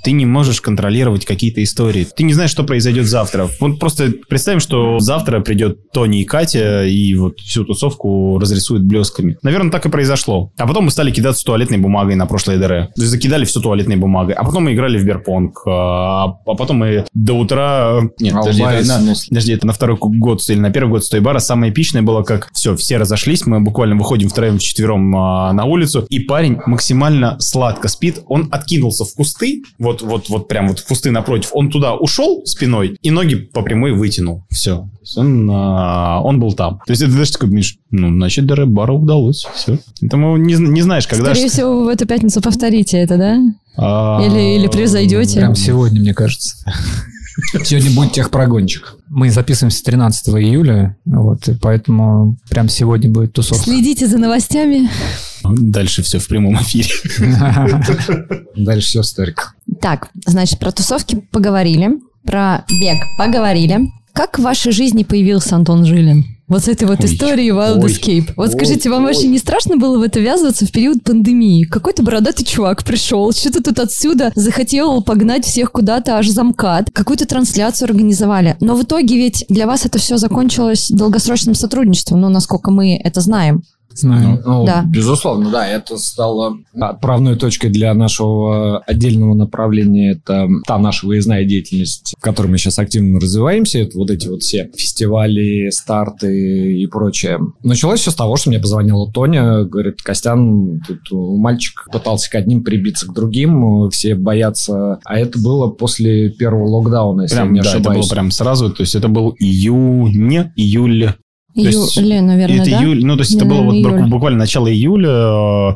ты не можешь контролировать какие-то истории. Ты не знаешь, что произойдет завтра. Вот просто представим, что завтра придет Тони и Катя и вот всю тусовку разрисуют блесками. Наверное, так и произошло. А потом мы стали кидаться туалетной бумагой на прошлой ДР. То есть закидали все туалетной бумагой. А потом мы играли в Берпонг. А, а потом мы до утра... Нет, А подожди, это на-? Подожди, это на второй год или на первый год стой бара. Самое эпичное было, как все, все разошлись, мы буквально выходим втроем, вчетвером а, на улицу, и парень максимально сладко спит. Он откинулся в кусты, вот, вот, вот прям вот в кусты напротив. Он туда ушел спиной и ноги по прямой вытянул. Все. Он, а, он был там. То есть это даже такой, Миш, ну, значит, ДР бару удалось. Все. Поэтому не, не знаешь, когда... Скорее всего, вы в эту пятницу повторите это, да? а, Или, или превзойдете? Прям сегодня, мне кажется. Сегодня будет техпрогончик. Мы записываемся 13 июля, вот, и поэтому прям сегодня будет тусовка. Следите за новостями. Дальше все в прямом эфире. Дальше все старик. Так, значит, про тусовки поговорили, про бег поговорили. Как в вашей жизни появился Антон Жилин? Вот с этой вот Ой, историей Wild ой, Escape. Вот ой, скажите, вам ой. вообще не страшно было в это ввязываться в период пандемии? Какой-то бородатый чувак пришел, что-то тут отсюда захотел погнать всех куда-то аж за МКАД, какую-то трансляцию организовали. Но в итоге ведь для вас это все закончилось долгосрочным сотрудничеством, ну, насколько мы это знаем. Знаю. Ну, Да. Безусловно, да, это стало отправной точкой для нашего отдельного направления. Это та наша выездная деятельность, в которой мы сейчас активно развиваемся. Это вот эти вот все фестивали, старты и прочее. Началось все с того, что мне позвонила Тоня, говорит, Костян, тут мальчик пытался к одним прибиться к другим, все боятся. А это было после первого локдауна, если Прям, я не да, это ошибаюсь. было прям сразу. То есть это был июнь, июль. Июля, наверное, это да? июль, ну, то есть это было вот Наверное, бу- июль. буквально начало июля. э,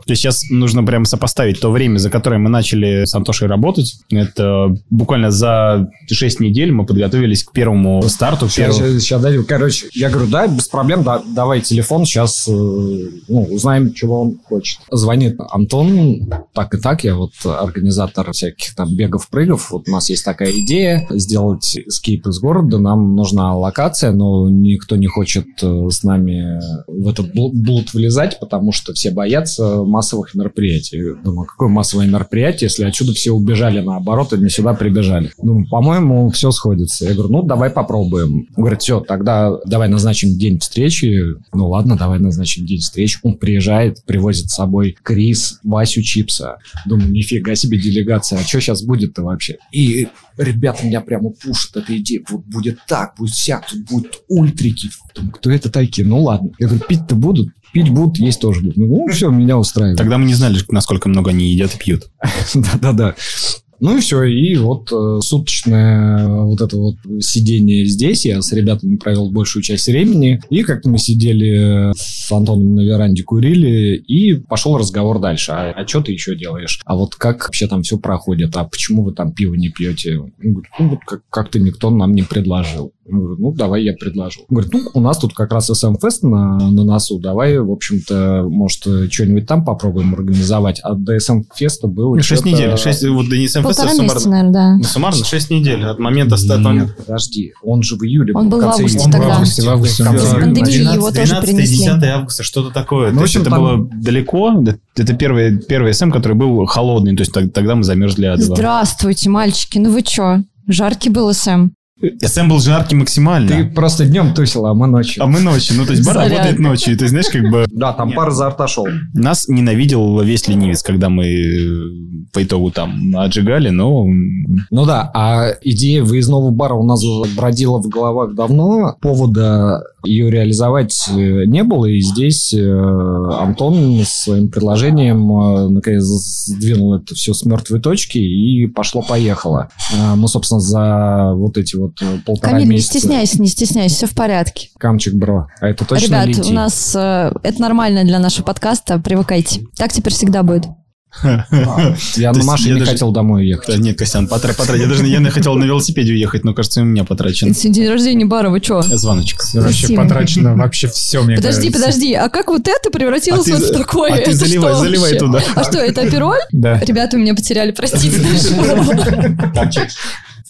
То есть сейчас нужно прям сопоставить то время, за которое мы начали с Антошей работать. Это буквально за 6 недель мы подготовились к первому старту. Сейчас, первому- сейчас, дадим. Короче, я говорю, да, без проблем, да, давай телефон, сейчас ну, узнаем, чего он хочет. Звонит Антон, так и так, я вот организатор всяких там бегов-прыгов, вот у нас есть такая идея, сделать скейп из города, нам нужна локация, но никто не хочет э, э, с нами в этот бл- блуд влезать, потому что все боятся массовых мероприятий. Думаю, какое массовое мероприятие, если отсюда все убежали наоборот, они сюда прибежали. Думаю, по-моему, все сходится. Я говорю, ну, давай попробуем. Говорит, все, тогда давай назначим день встречи. Ну, ладно, давай назначим день встречи. Он приезжает, привозит с собой Крис, Васю Чипса. Думаю, нифига себе делегация, а что сейчас будет-то вообще? И ребята меня прямо пушат этой идеей. Вот будет так, будет сяк, тут будут ультрики. Думаю, кто это такие? Ну ладно. Я говорю, пить-то будут? Пить будут, есть тоже будут. Ну, все, меня устраивает. Тогда мы не знали, насколько много они едят и пьют. Да-да-да. Ну и все, и вот э, суточное вот это вот сидение здесь, я с ребятами провел большую часть времени, и как-то мы сидели с Антоном на веранде, курили, и пошел разговор дальше. А, а что ты еще делаешь? А вот как вообще там все проходит? А почему вы там пиво не пьете? Он говорит, ну вот как- как-то никто нам не предложил. Я говорю, ну давай я предложу. Он говорит, ну у нас тут как раз СМ-фест на, на носу, давай, в общем-то, может, что-нибудь там попробуем организовать. А до СМ-феста было Шесть что-то- недель. Шесть, вот до НСМФС Полтора суммарно, месяца, наверное, да. ну, суммарно 6 недель от момента старта. Нет, подожди, он же в июле. Он был в конце августе июля. тогда. В августе, в августе. В июля. Пандемию его тоже 12 принесли. 10 августа, что-то такое. Ну, то в есть общем, это там- было далеко. Да, Это первый, первый СМ, который был холодный. То есть тог- тогда мы замерзли от. Здравствуйте, мальчики, ну вы чё? Жаркий был СМ. СМ был жаркий максимально. Ты просто днем тусил, а мы ночью. А мы ночью. Ну, то есть бар Зарядка. работает ночью. И ты знаешь, как бы... Да, там пар за рта шел. Нас ненавидел весь ленивец, когда мы э, по итогу там отжигали, но... Ну да, а идея выездного бара у нас уже бродила в головах давно. Повода ее реализовать э, не было, и здесь э, Антон с своим предложением э, наконец сдвинул это все с мертвой точки и пошло-поехало. Мы, собственно, за вот эти вот полтора Камиль, не месяца... стесняйся, не стесняйся, все в порядке. Камчик, бро. А это точно Ребят, летит? у нас это нормально для нашего подкаста, привыкайте. Так теперь всегда будет. Я на машине хотел домой ехать. Нет, Костян, потра- потра- Я даже я хотел на велосипеде уехать, но, кажется, у меня потрачен Это сегодня день рождения бара, вы чё? звоночек. Вообще потрачено вообще все, мне Подожди, подожди, а как вот это превратилось А вот в такое? а ты заливай, что туда. А что, это апероль? Да. Ребята, вы меня потеряли, простите.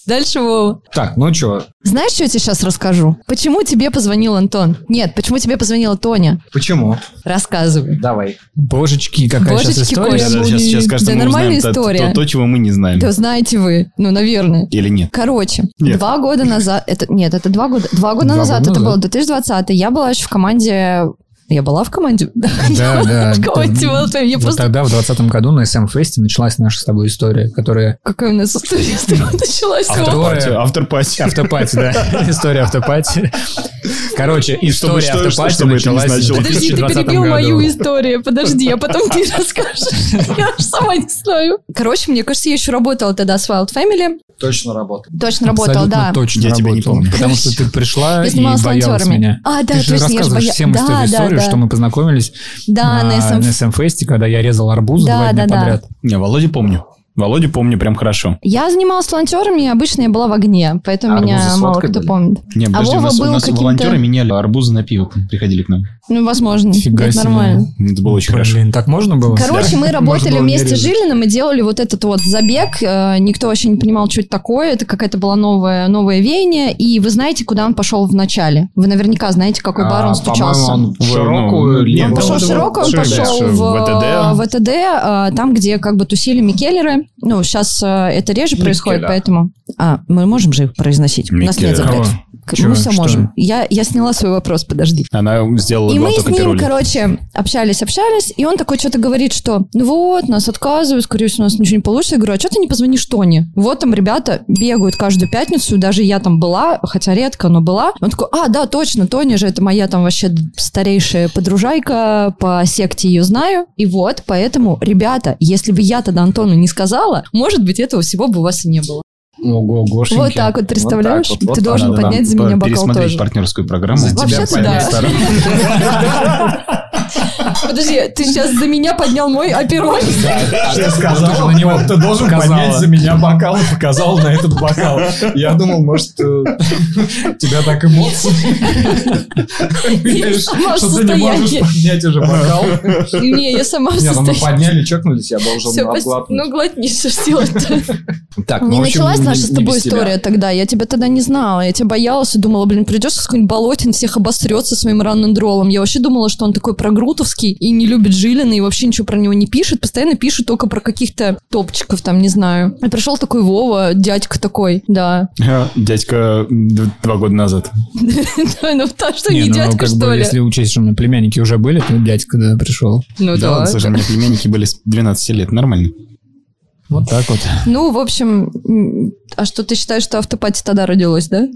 Дальше Вова. Так, ну что, Знаешь, что я тебе сейчас расскажу? Почему тебе позвонил Антон? Нет, почему тебе позвонила Тоня? почему? Рассказывай. Давай. Божечки, какая сейчас Божечки, история. Коля. Да, сейчас, сейчас, кажется, Да нормальная узнаем то- история. То, то, чего мы не знаем. Да знаете вы, ну, наверное. Или нет? Короче, Нет. два года назад, это нет, это два года, два года Два назад, года это назад. было 2020, я была еще в команде, я была в команде, да, Да, да. в команде Fame. я Вот просто, тогда, в 2020 году на SM-фесте началась наша с тобой история, которая... какая у нас история с тобой началась? Автопати. Автопати. Да. История автопати. Короче, история что- автопати началась в. Подожди, ты 2020 перебил мою историю. Подожди, а потом ты расскажешь. Я же сама не знаю. Короче, мне кажется, я еще работала тогда с Wild Family. Точно работает. Точно работала, да. точно Я тебя не работала. помню. Потому что ты пришла и боялась волонтерами. меня. А, да, точно, я же рассказываешь боя- всем Да, да, да. что мы познакомились Да, на на SM. SM-фесте, когда я резал арбуз Да, два дня да, да. подряд. Не, Володю помню. Володю помню прям хорошо. Я занималась волонтерами, и обычно я была в огне, поэтому Арбузы меня мало кто были? помнит. Не, А подожди, у Вова нас, у был нас каким-то- волонтеры меняли арбузы на пиво, приходили к нам. Ну, возможно, Фига это себе. нормально. Это было очень хорошо. Блин, так можно было? Короче, мы работали вместе с. Жилиным и делали вот этот вот забег. Э, Никто вообще не понимал, что это такое. Это какая-то была новая, новое веяние. И вы знаете, куда он пошел в начале? Вы наверняка знаете, какой бар он А, стучался. Он в В- широкую ну, ленту. Он пошел Там широко, он широко, пошел дальше в, в в ВТД, э, там, где как бы тусили Микеллеры. Ну, сейчас это реже происходит, Микеля. поэтому... А, мы можем же их произносить? У нас нет запретов. Кого? Мы все Что? можем. Я, я сняла свой вопрос, подожди. Она сделала И мы с ним, пирули. короче, общались, общались, и он такой что-то говорит, что ну вот, нас отказывают, скорее всего, у нас ничего не получится. Я говорю, а что ты не позвонишь Тони? Вот там ребята бегают каждую пятницу, даже я там была, хотя редко, но была. Он такой, а, да, точно, Тоня же это моя там вообще старейшая подружайка, по секте ее знаю. И вот, поэтому, ребята, если бы я тогда Антону не сказала, может быть, этого всего бы у вас и не было. Ого, Гошеньки. Вот так вот, представляешь? Вот так вот, Ты вот должен. Надо поднять нам за меня бокал пересмотреть тоже. партнерскую программу. За Вообще-то да. Подожди, ты сейчас за меня поднял мой апероль? А ты сказал, на него ты должен поднять за меня бокал и показал на этот бокал. Я думал, может, э, тебя так эмоции. Что ты не можешь поднять уже бокал. Не, я сама Не, ну мы подняли, чокнулись, я должен обглотнуть. Ну, глотни, что ж делать-то? Так, Не ну, началась наша с тобой история тогда. Я тебя тогда не знала. Я тебя боялась и думала, блин, придешь с какой-нибудь болотин, всех обосрется своим раннендролом. Я вообще думала, что он такой прогрутовский и не любит Жилина, и вообще ничего про него не пишет. Постоянно пишет только про каких-то топчиков там, не знаю. И пришел такой Вова, дядька такой, да. А, Дядька два года назад. Да, Ну, потому что Не, ну, дядька, что ли? если учесть, что у меня племянники уже были, то дядька, да, пришел. Ну Да слушай, у меня племянники были с 12 лет, нормально. Вот так вот. Ну, в общем, а что ты считаешь, что автопати тогда родилась, да?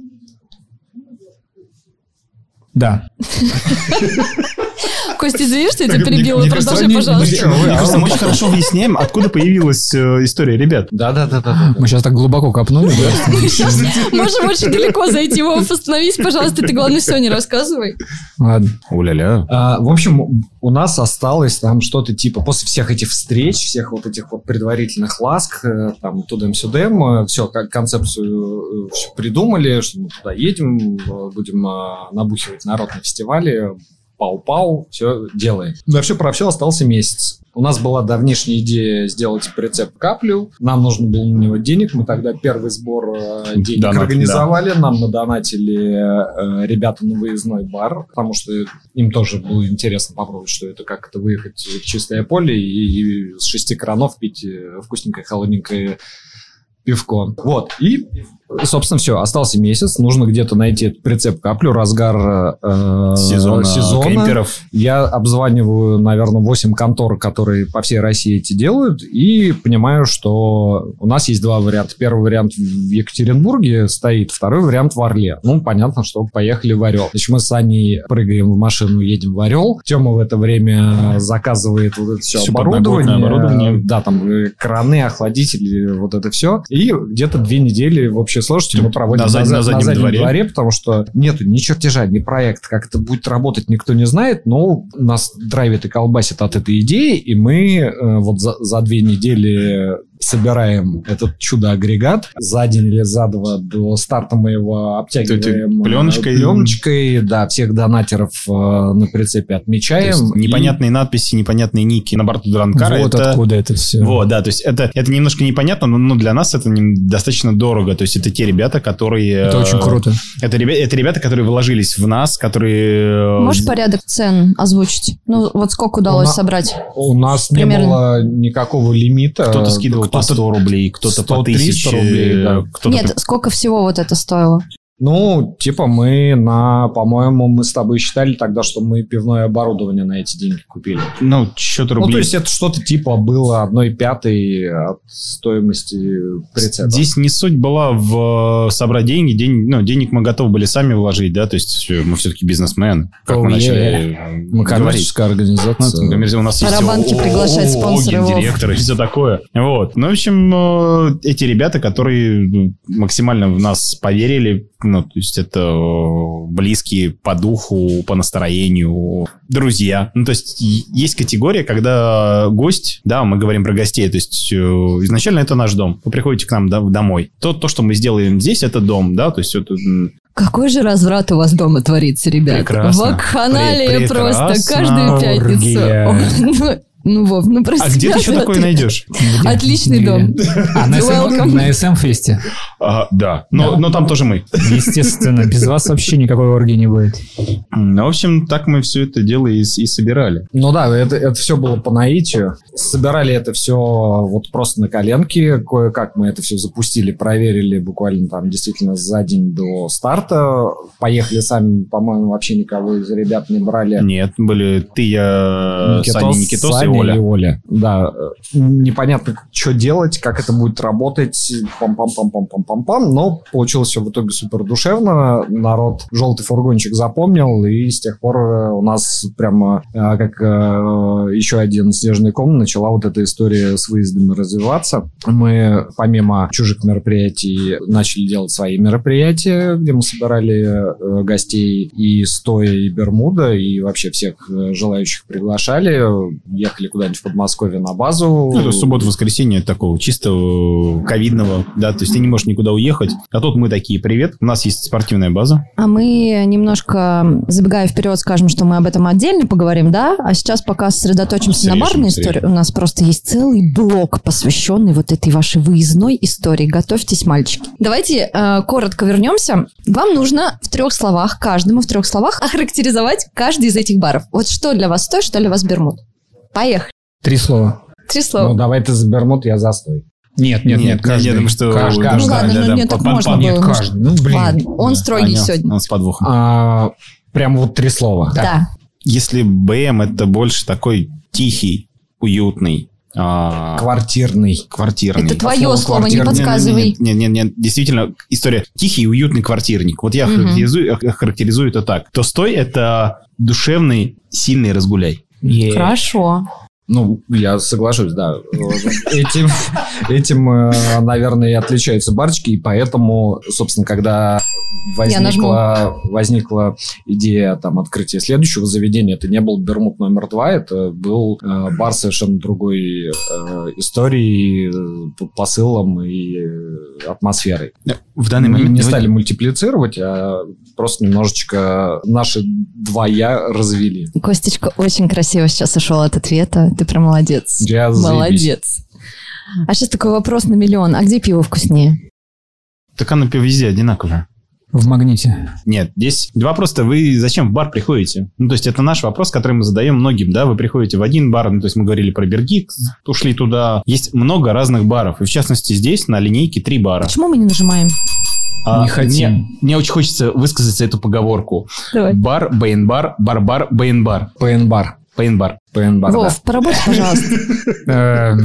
Да. Костя, извини, что я тебя перебила, не- пожалуйста. Мы очень хорошо выясняем, откуда появилась э, история ребят. Да, да, да, да. Мы сейчас так глубоко копнули, да? Можем очень далеко зайти, Вов, остановись, пожалуйста, ты, главное, все не рассказывай. Ладно. Уля-ля. А, в общем, у нас осталось там что-то типа после всех этих встреч, всех вот этих вот предварительных ласк, э, там тудем-сюдем, все, как концепцию все придумали, что мы туда едем, э, будем э, набухивать народ на фестивале, пау-пау, все делаем. Вообще про все остался месяц. У нас была давнишняя идея сделать прицеп каплю. Нам нужно было на него денег. Мы тогда первый сбор э, денег Донат, организовали. Нам надонатили э, ребята на выездной бар, потому что им тоже было интересно попробовать, что это, как это выехать в чистое поле и, и с шести кранов пить э, вкусненькое, холодненькое пивко. Вот. И, собственно, все. Остался месяц. Нужно где-то найти прицеп каплю. Разгар э, Сезона, сезона. кемперов. Я обзваниваю, наверное, 8 контор, которые по всей России эти делают, и понимаю, что у нас есть два варианта. Первый вариант в Екатеринбурге стоит, второй вариант в Орле. Ну, понятно, что поехали в Орел. Значит, мы с Аней прыгаем в машину, едем в Орел. Тема в это время заказывает вот это все Всё оборудование. оборудование. Да, там э, краны, охладители, вот это все. И где-то две недели в общей сложности мы проводим На зад- на заднем дворе. потому что нету ни чертежа, ни проекта, как это будет работать, никто не знает, но нас драйвит и колбасит от этой идеи, и мы э, вот за, за две недели собираем этот чудо-агрегат за день или за два до старта мы его обтягиваем э, пленочкой. пленочкой, да, всех донатеров э, на прицепе То отмечаем. и- непонятные надписи, непонятные ники на борту Дранкара. Вот это... откуда это все. Вот, да, то есть это, это немножко непонятно, но, но для нас это не- достаточно дорого. То есть это те ребята, которые... Это очень э, круто. Это, ребя- это ребята, которые вложились в нас, которые... э, Можешь порядок цен озвучить? Ну, вот сколько удалось У собрать? У нас не Примерно. было никакого лимита. Кто-то скидывал по 100 рублей, кто-то по 100-300 1000 рублей, да. Нет, сколько всего вот это стоило? Ну, типа мы на, по-моему, мы с тобой считали тогда, что мы пивное оборудование на эти деньги купили. Ну, счет рублей. Ну, то есть это что-то типа было одной пятой от стоимости прицепа. Здесь не суть была в э, собрать деньги, день, ну, денег мы готовы были сами вложить, да, то есть э, мы все-таки бизнесмен, как Oh, мы начали э, Мы коммерческая Ну, организация. коммерция, у нас есть о- приглашать Вов. гендиректор и все такое. Вот. Ну, в общем, эти ребята, которые ну, максимально в нас поверили, ну, то есть это э, близкие по духу, по настроению, друзья. Ну, то есть есть категория, когда гость, да, мы говорим про гостей, то есть э, изначально это наш дом. Вы приходите к нам домой. То, то, что мы сделаем здесь, это дом, да, то есть это Какой же разврат у вас дома творится, ребят? Прекрасно. Вакханалия Пре- просто каждую пятницу. Ну, Вов, ну прости. А где ты еще такое найдешь? Отличный дом. А, на. SM, на SM-фесте. А, да, но, но там тоже мы. Естественно, без вас вообще никакой оргии не будет. Ну, в общем, так мы все это дело и, и собирали. Ну да, это, это все было по наитию. Собирали это все вот просто на коленке. Кое-как мы это все запустили, проверили буквально там действительно за день до старта. Поехали сами, по-моему, вообще никого из ребят не брали. Нет, были ты, я, Никитос, Саня, Никитос Саня, воля. и воля. Да, э, непонятно, что делать, как это будет работать, пам-пам-пам-пам-пам-пам-пам, но получилось все в итоге супер душевно, народ желтый фургончик запомнил, и с тех пор э, у нас прямо э, как еще один снежный ком начала вот эта история с выездами развиваться. Мы помимо чужих мероприятий начали делать свои мероприятия, где мы собирали гостей и Стоя, и Бермуда, и вообще всех желающих приглашали, ехали куда-нибудь в Подмосковье на базу. Ну, это суббота-воскресенье такого чистого ковидного, да, то есть ты не можешь никуда уехать. А тут мы такие, привет, у нас есть спортивная база. А мы немножко, забегая вперед, скажем, что мы об этом отдельно поговорим, да? А сейчас пока сосредоточимся на Срежем, барной срежем. истории. У нас просто есть целый блок, посвященный вот этой вашей выездной истории. Готовьтесь, мальчики. Давайте э, коротко вернемся. Вам нужно в трех словах, каждому в трех словах, охарактеризовать каждый из этих баров. Вот что для вас стой, что для вас бермуд. Поехали. Три слова. Три слова. Ну, давай ты за Бермуд, я застой. Нет, нет, нет, Нет, каждый. я думаю, что- Каждый. Ну ну ладно, ну нет, так под- можно было. Нет, каждый. Ну, блин. Ладно, он Да, строгий понял. сегодня. Он с подвохом. А, прям вот три слова. Да. Если БМ это больше такой тихий, уютный, а, Квартирный. квартирный. Это твое слово слово, не «квартирный». подсказывай. Нет, нет, нет, действительно, история тихий и уютный квартирник. Вот я Мгм. характеризую, характеризую это так. Толстой – это душевный, сильный разгуляй. Е. Хорошо. Ну, я соглашусь, да. Этим, этим, э, наверное, и отличаются барчики, и поэтому, собственно, когда возникла, возникла идея там открытия следующего заведения, это не был Бермуд номер два, это был э, бар совершенно другой э, истории, э, по- посылом и э, атмосферой. В данный Мы момент не стали мультиплицировать, а просто немножечко наши два я развели. Костечка очень красиво сейчас ушел от ответа. Ты прям молодец. Я заебись. Молодец. А сейчас такой вопрос на миллион. А где пиво вкуснее? Так оно везде одинаковое. В магните. Нет, здесь вопрос-то вы зачем в бар приходите? Ну, то есть это наш вопрос, который мы задаем многим, да, вы приходите в один бар, ну, то есть мы говорили про Бергик, ушли туда. Есть много разных баров, и в частности здесь на линейке три бара. Почему мы не нажимаем? А, Не хотим. Мне, мне очень хочется высказать эту поговорку. Давай. Бар, бейн-бар, бар-бар, бейн-бар. ПН-бар. Пейн-бар. ПН-бар, да. Вов, поработай, пожалуйста. Эм,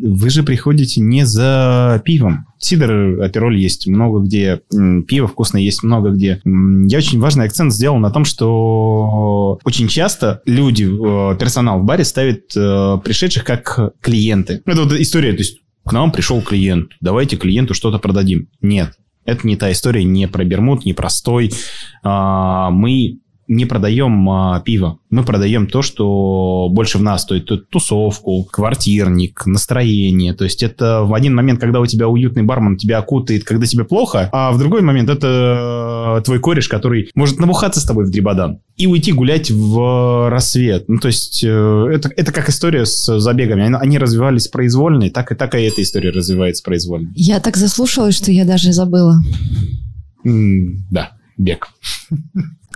Вы же приходите не за пивом. Сидор, апероль есть много где, пиво вкусное есть много где. Я очень важный акцент сделал на том, что очень часто люди, э, персонал в баре ставит э, пришедших как клиенты. Это вот история, то есть к нам пришел клиент, давайте клиенту что-то продадим. Нет, это не та история, не про Бермуд, не про Стой. А, Мы не продаем а, пиво. Мы продаем то, что больше в нас. То есть тусовку, квартирник, настроение. То есть это в один момент, когда у тебя уютный бармен тебя окутает, когда тебе плохо, а в другой момент это твой кореш, который может набухаться с тобой в дребодан и уйти гулять в рассвет. Ну, то есть э, это, это как история с забегами. Они, они развивались произвольно, и так и так и эта история развивается произвольно. Я так заслушалась, что я даже забыла. М, Да, бег.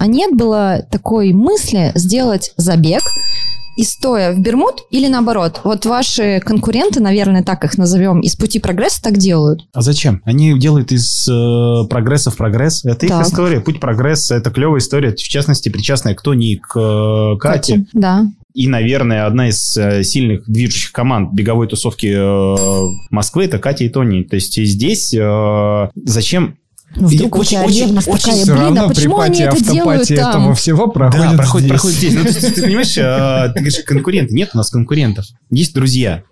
А нет было такой мысли сделать забег и стоя в Бермуд или наоборот? Вот ваши конкуренты, наверное, так их назовем, из пути прогресса так делают. А зачем? Они делают из э, прогресса в прогресс. Это Так. их история. Путь прогресса – это клевая история. В частности, причастная к Тони и к э, Кате. Да. И, наверное, одна из э, сильных движущих команд беговой тусовки э, Москвы – это Катя и Тони. То есть здесь э, зачем... Ну, вдруг И у тебя очень- ревность очень такая, Все блин, а равно почему они это делают там? этого всего проходит да, проходит, здесь. проходит здесь. Ну, есть, ты понимаешь, э, ты говоришь, конкуренты. Нет у нас конкурентов. Есть друзья.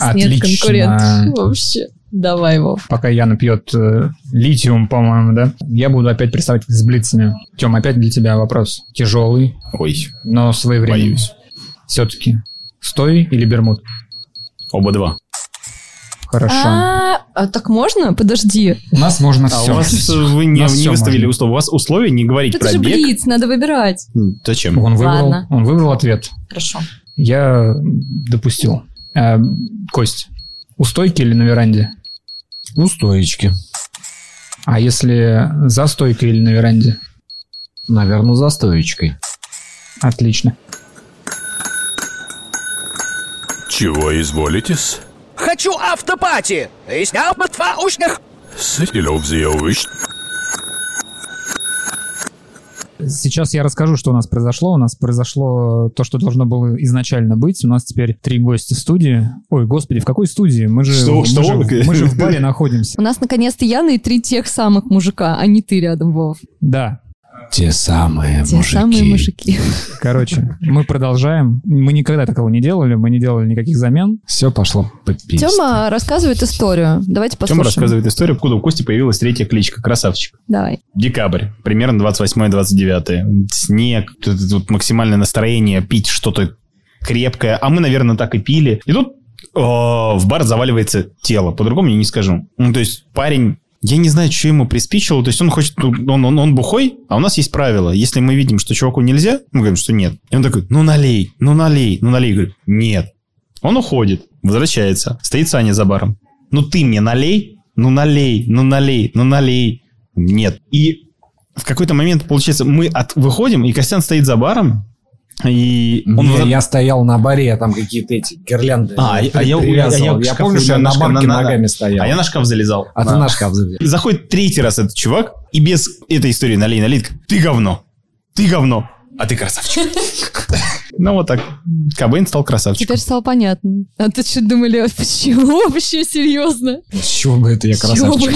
Отлично. Нет конкурентов. Вообще. Давай, Вов. пока Яна пьет э, литиум, по-моему, да? Я буду опять приставать с блицами. Тем, опять для тебя вопрос. Тяжелый, Ой, но своевременный. боюсь. Все-таки. Стой или бермуд? Оба два. Хорошо. А, а так можно? Подожди. У нас можно А все. у вас э, вы не, У выставили условия. У вас условия не говорить Это про же бег. блиц, надо выбирать. Зачем? Он выбрал, Ладно. он выбрал ответ. Хорошо. Я допустил. Э, Кость, у стойки или на веранде? Ну, стоечки. А если за стойкой или на веранде? Наверное, за стоечкой. Отлично. Чего изволитесь? Хочу автопати! И снял бы два ушных! Сейчас я расскажу, что у нас произошло. У нас произошло то, что должно было изначально быть. У нас теперь три гостя в студии. Ой, господи, в какой студии? Мы же, Что- мы что? же, мы же в баре находимся. У нас наконец-то Яна и три тех самых мужика, а не ты рядом, Вов. Да. Те самые Те самые мужики. Короче, мы продолжаем. Мы никогда такого не делали, мы не делали никаких замен. Все пошло по пизде. Тёма рассказывает историю. Давайте послушаем. рассказывает историю, откуда у Кости появилась третья кличка «Красавчик». Давай. Декабрь, примерно 28-29. Снег, тут, тут максимальное настроение, пить что-то крепкое. А мы, наверное, так и пили. И тут о, в бар заваливается тело. По-другому я не скажу. Ну, то есть парень... Я не знаю, что ему приспичило. То есть он хочет... Он, он, он бухой, а у нас есть правило. Если мы видим, что чуваку нельзя, мы говорим, что нет. И он такой, ну налей, ну налей, ну налей. Я говорю, нет. Он уходит, возвращается. Стоит Саня за баром. Ну ты мне налей, ну налей, ну налей, ну налей. Нет. И в какой-то момент, получается, мы от, выходим, и Костян стоит за баром, и он... Не, возра- я стоял на баре, я там какие-то эти гирлянды А, при- а я- я- я Я помню, что я на барке на- на- ногами стоял. А я на шкаф залезал. А ты на шкаф. И заходит третий раз этот чувак, и без этой истории налей, такой, ты говно, ты говно, а ты красавчик. Ну вот так. Кобейн стал красавчиком. Теперь стало понятно. А ты что думали, почему вообще серьезно? С чего бы это я красавчик?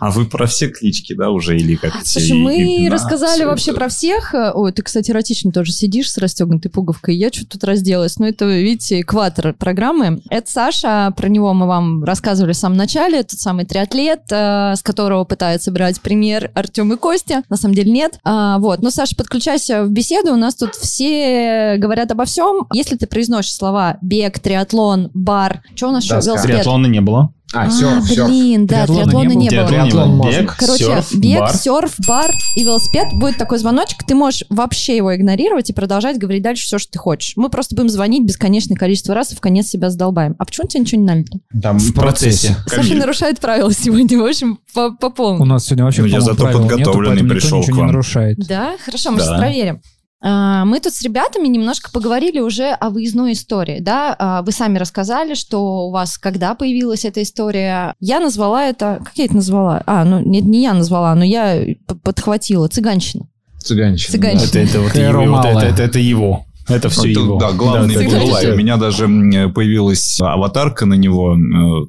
А вы про все клички, да, уже или как? Слушай, мы имена, рассказали вообще это? про всех. Ой, ты, кстати, эротично тоже сидишь с расстегнутой пуговкой. Я что-то тут разделась. Но это, видите, экватор программы. Это Саша, про него мы вам рассказывали в самом начале. Тот самый триатлет, э, с которого пытаются брать пример Артем и Костя. На самом деле нет. А, вот. Но, Саша, подключайся в беседу. У нас тут все говорят обо всем. Если ты произносишь слова бег, триатлон, бар, что у нас еще? Доска. Велосипед. Триатлона не было. А, все. блин, да, Триатлона триатлона не было. не было. Триатлон не можно. Бег, Короче, серф, бег, бар. серф, бар и велосипед. Будет такой звоночек, ты можешь вообще его игнорировать и продолжать говорить дальше все, что ты хочешь. Мы просто будем звонить бесконечное количество раз и в конец себя задолбаем. А почему тебе ничего не налито? Там в процессе. Саша нарушает правила сегодня, в общем, по, по У полной. нас сегодня вообще Ну, я зато нету, подготовленный никто пришел к не вам. нарушает. Да? Хорошо, мы Да. сейчас проверим. А, Мы тут с ребятами немножко поговорили уже о выездной истории, да? А, Вы сами рассказали, что у вас когда появилась эта история. Я назвала это... Как я это назвала? А, ну, нет, не я назвала, но я подхватила. Цыганщина. Цыганщина. Цыганщина. Это, это, вот его, это, это, это его. Это все Ну, его. Да, главный Да, да. У меня даже появилась аватарка на него э,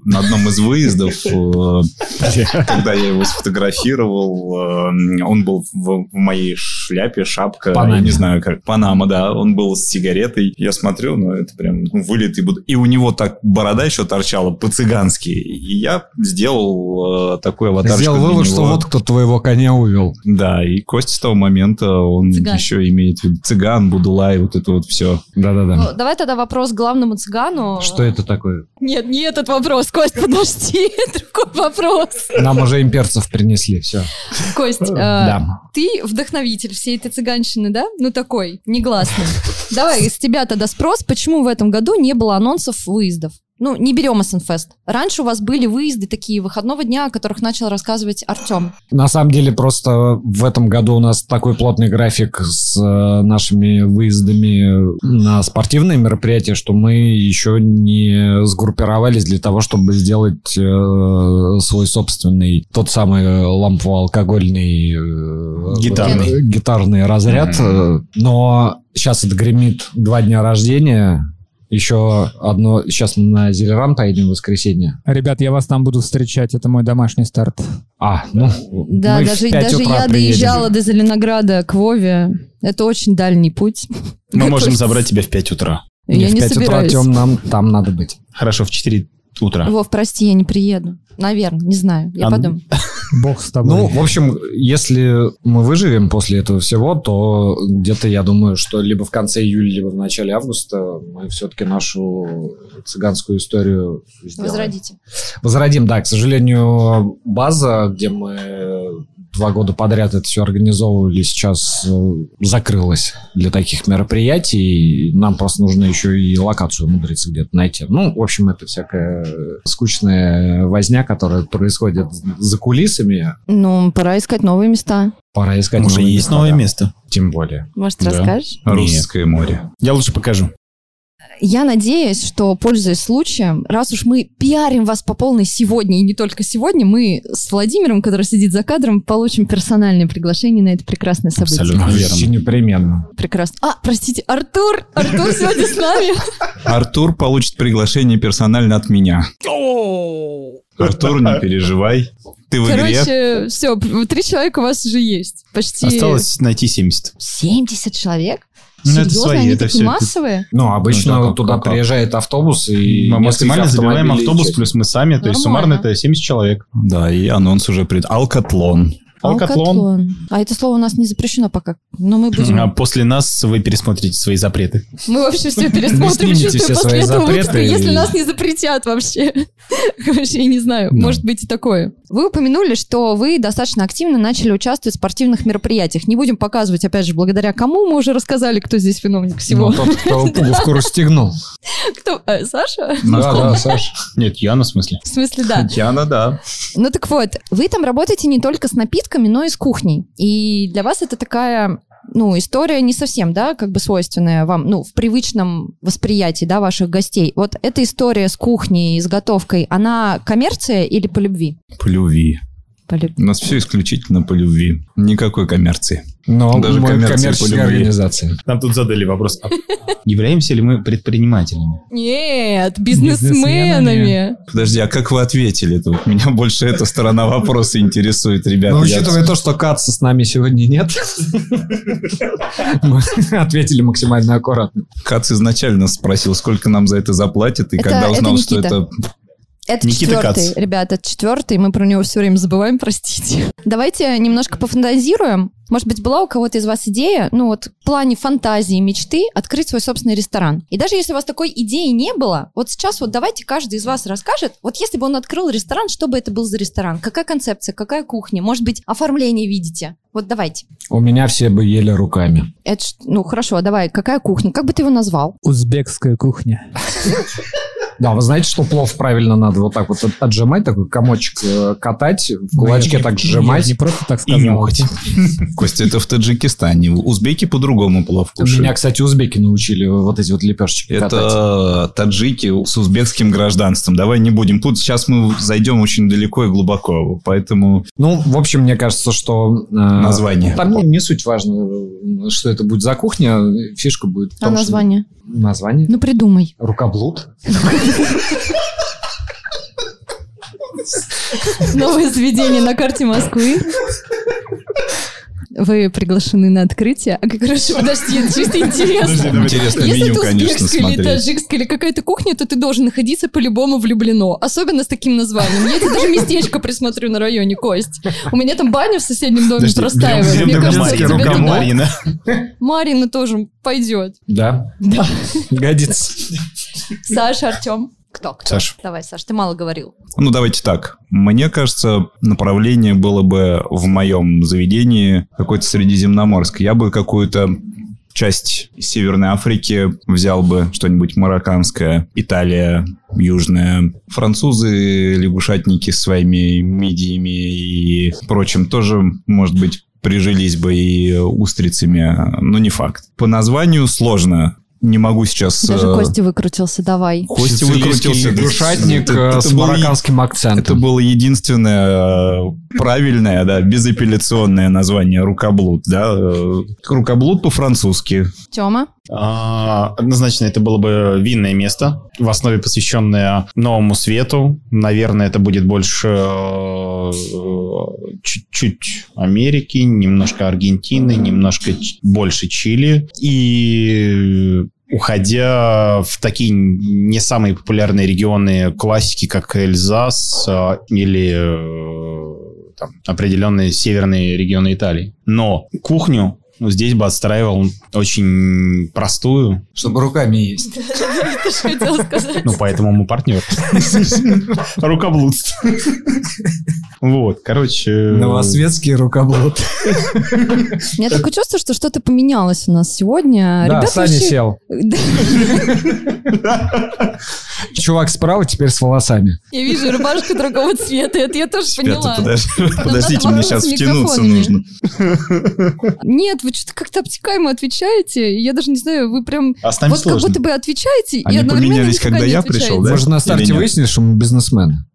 на одном из выездов, э, когда я его сфотографировал. э, Он был в моей шляпе, шапка, я не знаю как, Панама, да. Он был с сигаретой. Я смотрю, ну это прям вылитый. буд- И у него так борода еще торчала по-цыгански. И я сделал такой аватарчик Сделал вывод, что вот кто твоего коня увел. Да, и Костя с того момента, он еще имеет в виду цыган, будулай, вот это вот все. Да-да-да. Ну, давай тогда вопрос к главному цыгану. Что это такое? Нет, не этот вопрос, Кость, подожди, другой вопрос. Нам уже имперцев принесли, все. Кость, э, Да. ты вдохновитель всей этой цыганщины, да? Ну такой, негласный. Давай с тебя тогда спрос, почему в этом году не было анонсов выездов? Ну, не берем СНФест. Раньше у вас были выезды такие выходного дня, о которых начал рассказывать Артем. На самом деле, просто в этом году у нас такой плотный график с э, нашими выездами на спортивные мероприятия, что мы еще не сгруппировались для того, чтобы сделать э, свой собственный, тот самый лампово-алкогольный э, Гитарный. э, гитарный разряд. Но сейчас это гремит два дня рождения. Еще одно... Сейчас мы на Зелеран поедем в воскресенье. Ребят, я вас там буду встречать, это мой домашний старт. А, ну, Да, мы в даже, 5 даже утра я приедем. доезжала до Зеленограда к Вове. Это очень дальний путь. Мы можем забрать тебя в 5 утра. Я в не 5 утра. Тём, нам там надо быть. Хорошо, в 4 утра. Вов, прости, я не приеду. Наверное, не знаю. Я А, подумаю. Бог с тобой. Ну, в общем, если мы выживем после этого всего, то где-то, я думаю, что либо в конце июля, либо в начале августа мы все-таки нашу цыганскую историю сделаем. Возродите. Возродим, да. К сожалению, база, где мы два года подряд это все организовывали, сейчас э, закрылась для таких мероприятий. Нам просто нужно еще и локацию умудриться где-то найти. Ну, в общем, это всякая скучная возня, которая происходит за кулисами. Ну, пора искать новые места. Пора искать Уже новые есть места, новое да. место. Тем более. Может, Да. расскажешь? Русское море. Я лучше покажу. Я надеюсь, что, пользуясь случаем, раз уж мы пиарим вас по полной сегодня, и не только сегодня, мы с Владимиром, который сидит за кадром, получим персональное приглашение на это прекрасное событие. Абсолютно верно. непременно. Прекрасно. А, простите, Артур! Артур сегодня с нами. Артур получит приглашение персонально от меня. Артур, не переживай. Ты в игре. Короче, все, три человека у вас уже есть. Почти... Осталось найти 70. 70 человек? Ну, это Серьезно, свои, они это такие это- массовые? Ну, обычно Ну, как- туда как- приезжает автобус и Мы максимально забиваем автобус, плюс мы сами. То есть Нормально. суммарно это 70 человек. Да, и анонс уже пред... Алкатлон. Алкатлон. А это слово у нас не запрещено пока. Но мы будем... А после нас вы пересмотрите свои запреты. Мы вообще все пересмотрим, чувствую, все после свои этого запреты выпуска, если нас не запретят вообще. Вообще, я не знаю, Да. может быть и такое. Вы упомянули, что вы достаточно активно начали участвовать в спортивных мероприятиях. Не будем показывать, опять же, благодаря кому мы уже рассказали, кто здесь виновник всего. Ну, тот, кто пуговку расстегнул. Кто? Э, Саша? Да, да, Саш. Нет, Яна в смысле. В смысле, да. Татьяна, да. Ну так вот, вы там работаете не только с напитками, но и с кухней. И для вас это такая ну, история не совсем, да, как бы свойственная вам, ну, в привычном восприятии, да, ваших гостей. Вот эта история с кухней, с готовкой, она коммерция или по любви? По любви. По любви. У нас все исключительно по любви. Никакой коммерции. Но Даже мы коммерция по коммерческая организация. Нам тут задали вопрос. а Являемся ли мы предпринимателями? Нет, бизнесменами. Подожди, а как вы ответили? Это вот меня больше эта сторона вопроса интересует, ребята. Я- учитывая то, что Каца с нами сегодня нет, мы ответили максимально аккуратно. Кац изначально спросил, сколько нам за это заплатят, и когда узнал, что это... Это Никита четвертый, Кац. ребята, это четвертый, мы про него все время забываем, простите. Давайте немножко пофантазируем. Может быть, была у кого-то из вас идея, ну вот в плане фантазии, мечты, открыть свой собственный ресторан. И даже если у вас такой идеи не было, вот сейчас вот давайте каждый из вас расскажет, вот если бы он открыл ресторан, что бы это был за ресторан? Какая концепция, какая кухня? Может быть, оформление видите? Вот давайте. У меня все бы ели руками. Это, ж- ну хорошо, давай, какая кухня? Как бы ты его назвал? Узбекская кухня. Да, вы знаете, что плов правильно надо вот так вот от- отжимать, такой комочек э, катать, в кулачке Ну, так сжимать. Не просто так И сказал. нюхать. Костя, это в Таджикистане. Узбеки по-другому плов кушают. Меня, кстати, узбеки научили вот эти вот лепешечки катать. Это таджики с узбекским гражданством. Давай не будем. Тут сейчас мы зайдем очень далеко и глубоко. Поэтому Ну, в общем, мне кажется, что... э, Название. Там не, не суть важно, что это будет за кухня. Фишка будет в А том, что- название? Название? Ну придумай. Рукоблуд. Новое заведение на карте Москвы. Вы приглашены на открытие. А, короче, подожди, это чисто интересно. интересно Если меню, конечно, узбекская или смотреть. таджикская или какая-то кухня, то ты должен находиться по-любому влюблено. Особенно с таким названием. Я тебе даже местечко присмотрю на районе, Кость. У меня там баня в соседнем доме Подожди, простаивает. берем- Мне берем кажется, тебе туда. Марьина. Марина тоже пойдет. Да. Годится. Саша, Артем. Кто? кто? Саш. Давай, Саш, ты мало говорил. Ну, давайте так. Мне кажется, направление было бы в моем заведении какое-то средиземноморское. Я бы какую-то часть Северной Африки взял бы что-нибудь марокканское, Италия, Южная. Французы, лягушатники с своими мидиями и прочим тоже, может быть, прижились бы и устрицами, но не факт. По названию сложно. Не могу сейчас... Даже э, Костя выкрутился, давай. Костя выкрутился. лягушатник Это- э, это с был марокканским Это акцентом. было единственное э, правильное, да, безапелляционное название рукоблуд, да. Рукоблуд по-французски. Тема? А, Однозначно, это было бы винное место, в основе посвященное новому свету. Наверное, это будет больше э, чуть-чуть Америки, немножко Аргентины, немножко больше Чили. И уходя в такие не самые популярные регионы классики, как Эльзас э, или э, там, определенные северные регионы Италии. Но кухню ну, здесь бы отстраивал очень простую, Чтобы руками есть. Ты же хотел сказать. ну, поэтому мы партнер. Рукоблудство. Вот, короче... Новосветский рукоблуд. У меня такое чувство, что что-то поменялось у нас сегодня. Да, Саня сел. Чувак справа теперь с волосами. Я вижу рубашку другого цвета, это я тоже поняла. подождите, мне сейчас втянуться нужно. Нет, вы вы что-то как-то обтекаемо отвечаете. и Я даже не знаю, вы прям А с нами вот как сложно. будто бы отвечаете, и Они одновременно поменялись, когда не я пришел, да? Может, на старте нет? выяснили, что мы бизнесмен?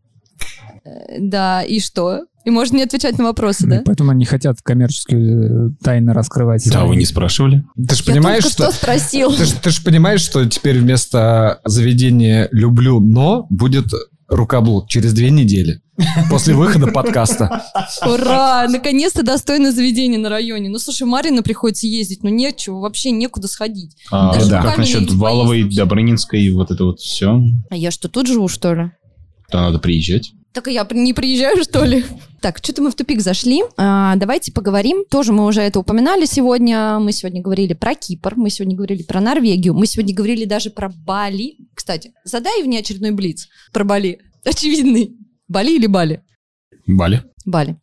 Да, и что? И можно не отвечать на вопросы, да? Поэтому они хотят коммерческие э, тайны раскрывать. Да, вы не спрашивали. Ты же понимаешь, что... что спросил. Ты ж, ты ж понимаешь, что теперь вместо заведения «люблю, но» будет рукоблуд через две недели после выхода подкаста. Ура! Наконец-то достойное заведение на районе. Ну, слушай, Марина приходится ездить, ну нечего, вообще некуда сходить. А, Даже да. Как насчет Валовой, поесть. Добрынинской, вот это вот все? А я что, тут живу, что ли? То надо приезжать. Так я не приезжаю, что ли? Так, что-то мы в тупик зашли. А, давайте поговорим. Тоже мы уже это упоминали сегодня. Мы сегодня говорили про Кипр, мы сегодня говорили про Норвегию, мы сегодня говорили даже про Бали. Кстати, задай внеочередной блиц про Бали. Очевидный. Бали или Бали? Бали. Бали.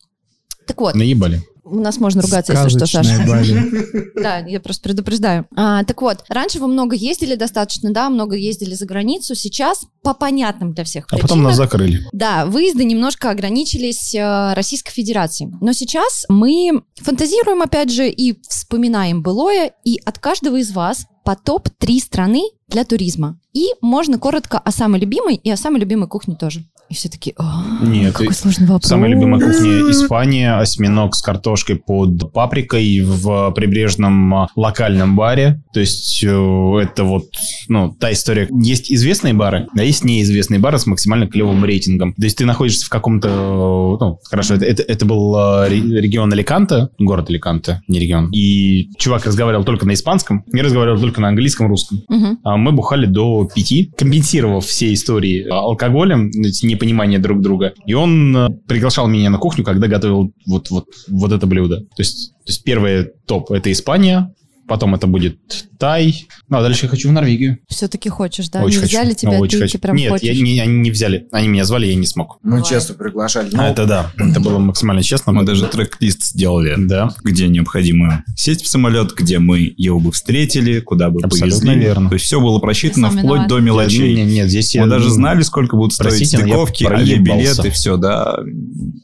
Так вот, Наебали. у нас можно ругаться, если что, Саша. Сказочная Бали. Да, я просто предупреждаю. А, так вот, раньше вы много ездили достаточно, да, много ездили за границу. Сейчас по понятным для всех А потом причинам нас закрыли. да, выезды немножко ограничились э, Российской Федерацией. Но сейчас мы фантазируем, опять же, и вспоминаем былое, и от каждого из вас по топ-3 страны для туризма. И можно коротко о самой любимой и о самой любимой кухне тоже. И все таки Нет, какой сложный вопрос. Самая любимая кухня Испания, осьминог с картошкой под паприкой в прибрежном а, локальном баре. То есть э, это вот, ну, та история. Есть известные бары, а есть неизвестные бары с максимально клевым рейтингом. То есть ты находишься в каком-то, э, ну, хорошо, это, это, это был ре- регион Аликанте, город Аликанте, не регион. И чувак разговаривал только на испанском, я разговаривал только на английском, русском. А мы бухали до пяти, компенсировав все истории а, алкоголем, ну, эти непонимание друг друга. И он э, приглашал меня на кухню, когда готовил вот, вот, вот это блюдо. То есть, то есть первое топ – это Испания, потом это будет Тай, ну а дальше я хочу в Норвегию. Все-таки хочешь, да? Очень не хочу. взяли Ну, тебя, очень ты, хочу. ты прям Нет, хочешь. я, не, они не взяли. Они меня звали, я не смог. Мы Бывает. честно приглашали. А это да, это было максимально честно. Мы даже трек-лист сделали, Да. где необходимо сесть в самолет, где мы его бы встретили, куда бы Абсолютно повезли. верно. То есть все было просчитано вплоть до мелочей. Нет, нет, здесь я... Мы даже ну, знали, сколько будут стоить простите, я стыковки, авиабилеты, все, да.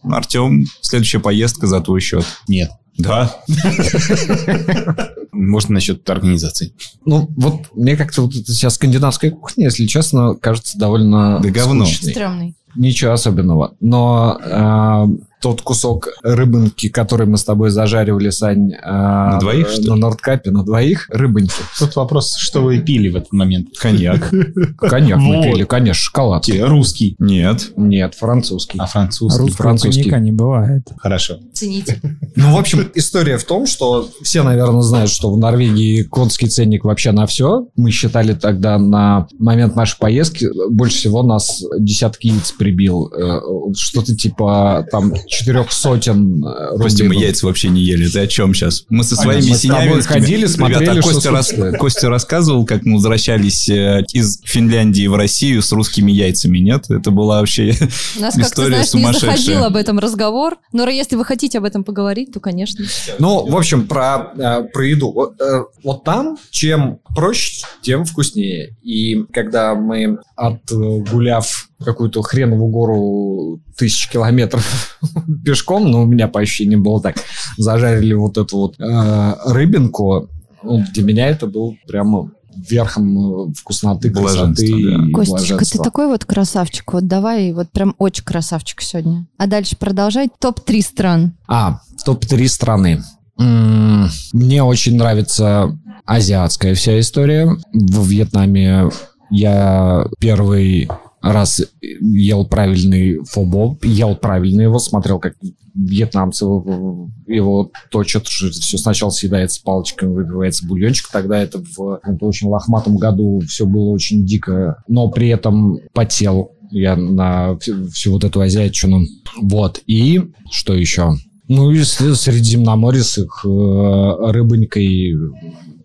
Артем, следующая поездка за твой счет. Нет. Да? Может, насчет организации. Ну, вот мне как-то вот эта вся скандинавская кухня, если честно, кажется довольно Да говно. Стрёмный. Ничего особенного. Но э, тот кусок рыбынки, который мы с тобой зажаривали, Сань, э, На двоих, что на? Нордкапе, на двоих, рыбоньки. Тут вопрос, что вы пили в этот момент? Коньяк. Коньяк мы пили, конечно, шоколад. Русский. Нет. Нет, французский. А французский? Русского французский. коньяка не бывает. Хорошо. Цените. Ну, в общем, история в том, что все, наверное, знают, что в Норвегии конский ценник вообще на все. Мы считали тогда на момент нашей поездки, больше всего нас десятки яиц прибил. Э, Что-то типа там четырех сотен э, Костя, мы яйца вообще не ели. Ты о чем сейчас? Мы со своими мы с тобой синявинскими... ходили, смотрели, Ребята, а Костя, рас-. Костя рассказывал, как мы возвращались э, из Финляндии в Россию с русскими яйцами, нет? Это была вообще... У нас История знаешь, не сумасшедшая. заходил об этом разговор. Но если вы хотите об этом поговорить, то, конечно. Ну, в общем, про, э, про еду. Вот, вот там, чем проще, тем вкуснее. И когда мы, отгуляв какую-то хреновую гору тысяч километров пешком, но у меня по ощущениям было так, зажарили вот эту вот э, рыбинку, ну, для меня это был прямо верхом э, вкусноты, красоты да. и Костечка, ты такой вот красавчик. Вот давай, вот прям очень красавчик сегодня. А дальше продолжай. Топ-3 стран. А, топ-3 страны. Мне очень нравится азиатская вся история. В Вьетнаме я первый раз ел правильный фобо, ел правильно его, смотрел, как вьетнамцы его точат, все сначала съедается палочками, выпивается бульончик, тогда это в каком-то очень лохматом году все было очень дико, но при этом потел я на всю, всю вот эту азиатчину. Вот, и что еще? Ну, и Средиземноморье с их э, рыбонькой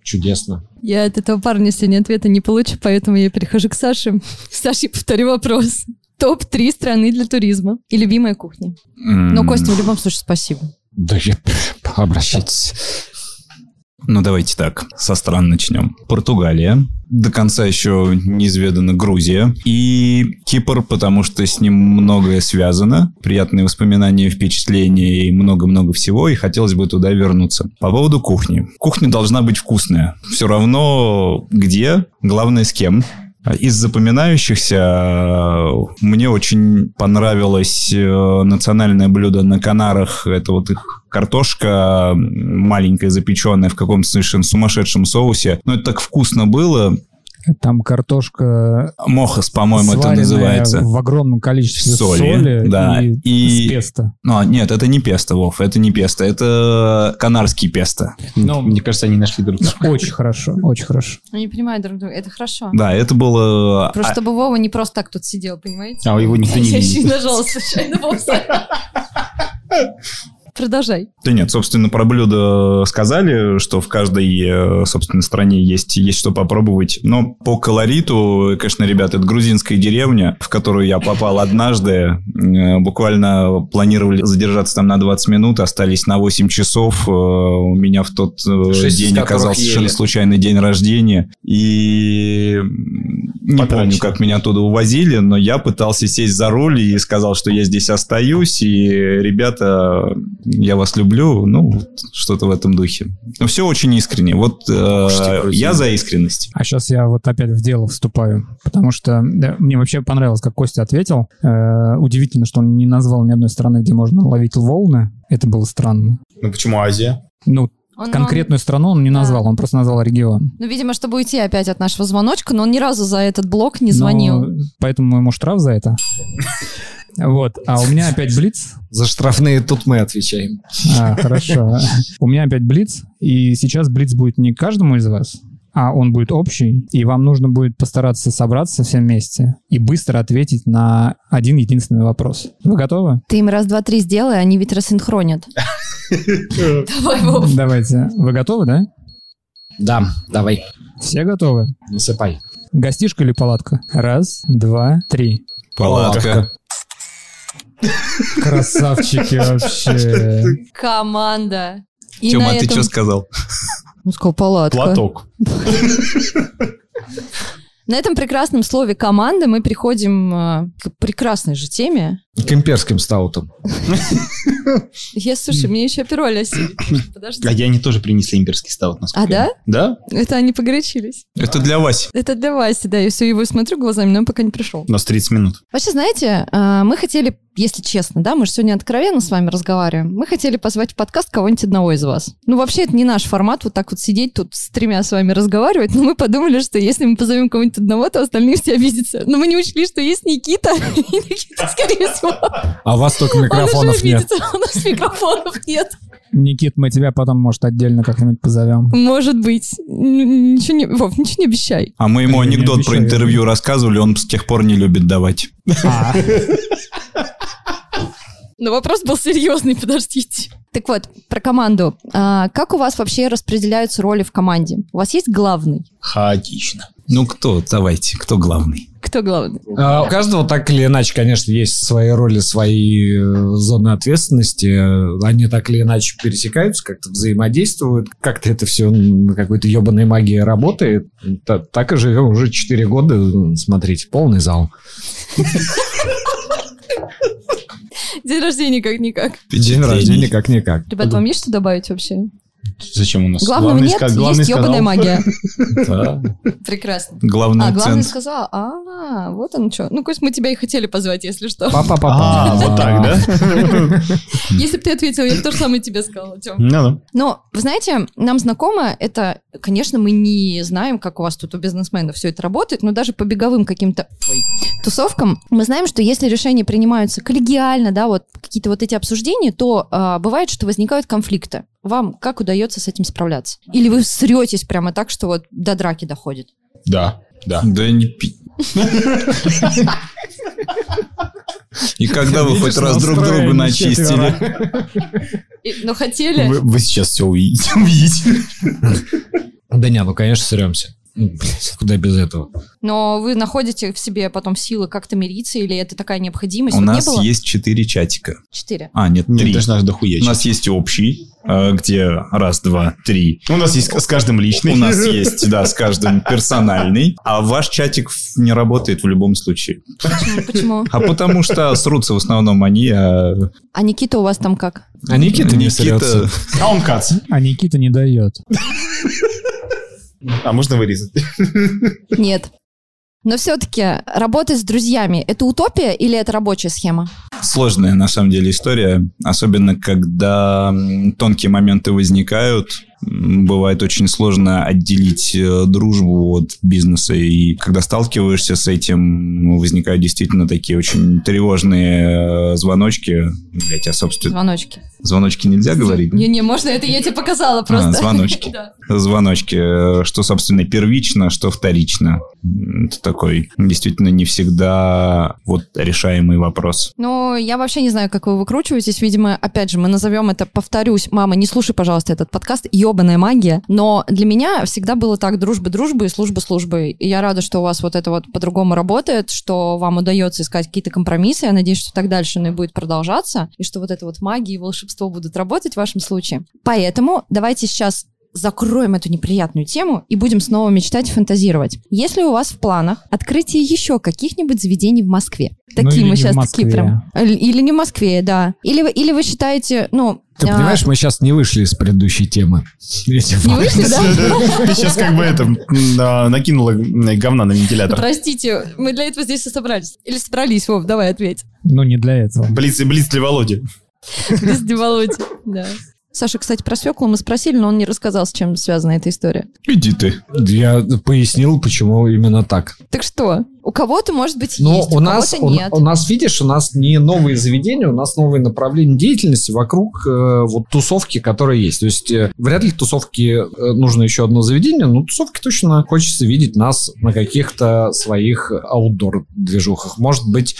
чудесно. Я от этого парня сегодня ответа не получу, поэтому я перехожу к Саше. Саше, повторю вопрос. Топ-3 страны для туризма и любимая кухня. Но, Костя, в любом случае, спасибо. Да я обращайтесь. Ну, давайте так, со стран начнем. Португалия, до конца еще неизведана Грузия и Кипр, потому что с ним многое связано, приятные воспоминания, впечатления и много-много всего, и хотелось бы туда вернуться. По поводу кухни. Кухня должна быть вкусная. Все равно где, главное с кем. Из запоминающихся э, мне очень понравилось э, национальное блюдо на Канарах. Это вот их картошка маленькая, запеченная в каком-то совершенно сумасшедшем соусе. Но это так вкусно было. Там картошка Мохас, по-моему, это называется. в огромном количестве Соли, соли, да, и, и- песто. Ну, а, нет, это не песто, Вов, это не песто, это канарский песто. Ну, Мне кажется, они нашли друг друга. Очень хорошо, очень хорошо. Они понимают друг друга. Это хорошо. Да, это было... Просто а, чтобы Вова не просто так тут сидел, понимаете? А его никто не Я еще видит. нажала случайно Вова. Продолжай. Да нет, собственно, про блюдо сказали, что в каждой, э, собственно, стране есть, есть что попробовать. Но по колориту, конечно, ребята, это грузинская деревня, в которую я попал однажды. Э, Буквально планировали задержаться там на 20 минут, остались на 8 часов. Э, У меня в тот день оказался совершенно случайный день рождения. И не помню, Потрачено. как меня оттуда увозили, но я пытался сесть за руль и сказал, что я здесь остаюсь, и ребята, я вас люблю, ну, вот что-то в этом духе. Но все очень искренне. Вот э, я за искренность. А сейчас я вот опять в дело вступаю, потому что да, мне вообще понравилось, как Костя ответил. Э, удивительно, что он не назвал ни одной страны, где можно ловить волны. Это было странно. Ну почему Азия? Ну, Он- конкретную страну он не Да. назвал, он просто назвал регион. Ну, видимо, чтобы уйти опять от нашего звоночка, но он ни разу за этот блок не звонил. Но поэтому ему штраф за это. Вот. А у меня опять блиц. За штрафные тут мы отвечаем. А, хорошо. У меня опять блиц. И сейчас блиц будет не каждому из вас, а он будет общий. И вам нужно будет постараться собраться все вместе и быстро ответить на один единственный вопрос. Вы готовы? Ты им раз, два, три сделай, они ведь рассинхронят. Давай, Вов. Давайте. Вы готовы, да? Да, давай, Все готовы? насыпай. Гостишка или палатка? Раз, два, три. Палатка. Красавчики вообще. Команда. И Тёма, а ты этом- что сказал? Он сказал палатка. Платок. На этом прекрасном слове «команда» мы переходим э, к прекрасной же теме. К имперским стаутам. Я, слушай, мне еще опероль осилит. Подожди. А я они тоже принесли имперский стаут. А, да? я- Да? Это они погорячились. Это для Васи. Это для Васи, да. Я все его смотрю глазами, но он пока не пришел. У нас 30 минут. Вообще, знаете, э, мы хотели, если честно, да, мы же сегодня откровенно с вами разговариваем, мы хотели позвать в подкаст кого-нибудь одного из вас. Ну, вообще, это не наш формат, вот так вот сидеть тут с тремя с вами разговаривать, но мы подумали, что если мы позовем кого-нибудь одного, то остальные все обидятся. Но мы не учли, что есть Никита, и Никита, скорее всего, А у вас только он микрофонов нет. у нас микрофонов нет. Никит, мы тебя потом, может, отдельно как-нибудь позовем. Может быть. Ничего не, Вов, ничего не обещай. А мы ему Я не анекдот про интервью рассказывали, он с тех пор не любит давать. А, Но вопрос был серьезный, подождите. Так вот, про команду. А, как у вас вообще распределяются роли в команде? У вас есть главный? Хаотично. Ну кто, давайте, кто главный? Кто главный? А, У каждого так или иначе, конечно, есть свои роли, свои э, зоны ответственности. Они так или иначе пересекаются, как-то взаимодействуют. Как-то это все на какой-то ебаной магии работает. Та- Так и живем уже 4 года. Смотрите, полный зал. День рождения как-никак. День рождения как-никак. Ребят, вам есть что добавить вообще? Зачем у нас? Главного Главный нет, ска- главный есть ебаная магия. Да. Прекрасно. Главный А, главный сказал, а, вот он что. Ну, Кость, мы тебя и хотели позвать, если что. Папа-папа. А, вот так, да? Если бы ты ответил, я бы то же самое тебе сказала, Тём. Ну да. Но, вы знаете, нам знакомо это, конечно, мы не знаем, как у вас тут у бизнесменов все это работает, но даже по беговым каким-то тусовкам мы знаем, что если решения принимаются коллегиально, да, вот какие-то вот эти обсуждения, то а, бывает, что возникают конфликты. Вам как удается с этим справляться? Или вы сретесь прямо так, что вот до драки доходит? Да, да. Да не пи... И когда вы хоть раз друг другу начистили? Но хотели... Вы, сейчас все увидите. увидите. Да не, ну, конечно, сремся. Ну, блядь, куда без этого? Но вы находите в себе потом силы как-то мириться, или это такая необходимость? У Вот нас не было? есть четыре чатика. Четыре. А, нет, Нет, три. даже наш дохуя. У нас есть общий, э, где раз, два, три. У нас есть с каждым личный. У нас есть, да, с каждым персональный. А ваш чатик не работает в любом случае. Почему? Почему? А потому что срутся в основном они, а А Никита у вас там как? А Никита не срется. А он кац. А Никита не дает. А можно вырезать? Нет. Но все-таки работать с друзьями – это утопия или это рабочая схема? Сложная, на самом деле, история. Особенно, когда тонкие моменты возникают. Бывает очень сложно отделить э, дружбу от бизнеса. И когда сталкиваешься с этим, ну, возникают действительно такие очень тревожные э, звоночки. Блять, а, собственно, Звоночки. звоночки нельзя говорить? Не-не, можно это я тебе показала просто. А, звоночки. Звоночки, э, что, собственно, первично, что вторично. Это такой действительно не всегда вот решаемый вопрос. Ну, я вообще не знаю, как вы выкручиваетесь. Видимо, опять же, мы назовем это, повторюсь, мама, не слушай, пожалуйста, этот подкаст, ебаная магия. Но для меня всегда было так, дружба дружбы и служба службой. И я рада, что у вас вот это вот по-другому работает, что вам удается искать какие-то компромиссы. Я надеюсь, что так дальше оно и будет продолжаться, и что вот это вот магия и волшебство будут работать в вашем случае. Поэтому давайте сейчас закроем эту неприятную тему и будем снова мечтать и фантазировать. Если у вас в планах открытие еще каких-нибудь заведений в Москве, Ну, такие или мы сейчас Москве. такие прям. Или не в Москве, да. Или вы, или вы считаете, ну... Ты а, понимаешь, мы сейчас не вышли из предыдущей темы. Не вышли, да? Ты сейчас как бы это да, накинула говна на вентилятор. Простите, мы для этого здесь и собрались. Или собрались, Вов, давай ответь. Ну, не для этого. Блиц, блиц для Володи. Без Володя, да. Саша, кстати, про свеклу мы спросили, но он не рассказал, с чем связана эта история. Иди ты. Я пояснил, почему именно так. Так что, у кого-то, может быть, Но есть, у нас, кого-то у, нет. у нас, видишь, у нас не новые заведения, у нас новые направления деятельности вокруг э, вот тусовки, которые есть. То есть э, вряд ли тусовки э, нужно еще одно заведение, но тусовки точно хочется видеть нас на каких-то своих аутдор-движухах. Может быть,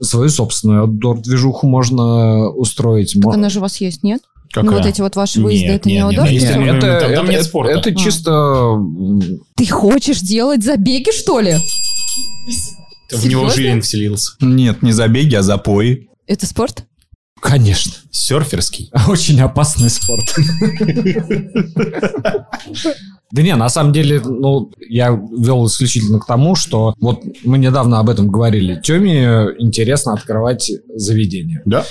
свою собственную аутдор-движуху можно устроить. Так Мо- она же у вас есть, нет? Ну, Какая? вот эти вот ваши выезды, Нет, это не нет, аудор? нет, нет. это, там- там это- нет спорта. это А. чисто Ты хочешь делать забеги, что ли? В него? Жилин вселился. Нет, не забеги, а запои. Это спорт? Конечно. Серферский. Очень опасный спорт. Да не, на самом деле, ну, я вел исключительно к тому, что вот мы недавно об этом говорили. Теме интересно открывать заведение. Да.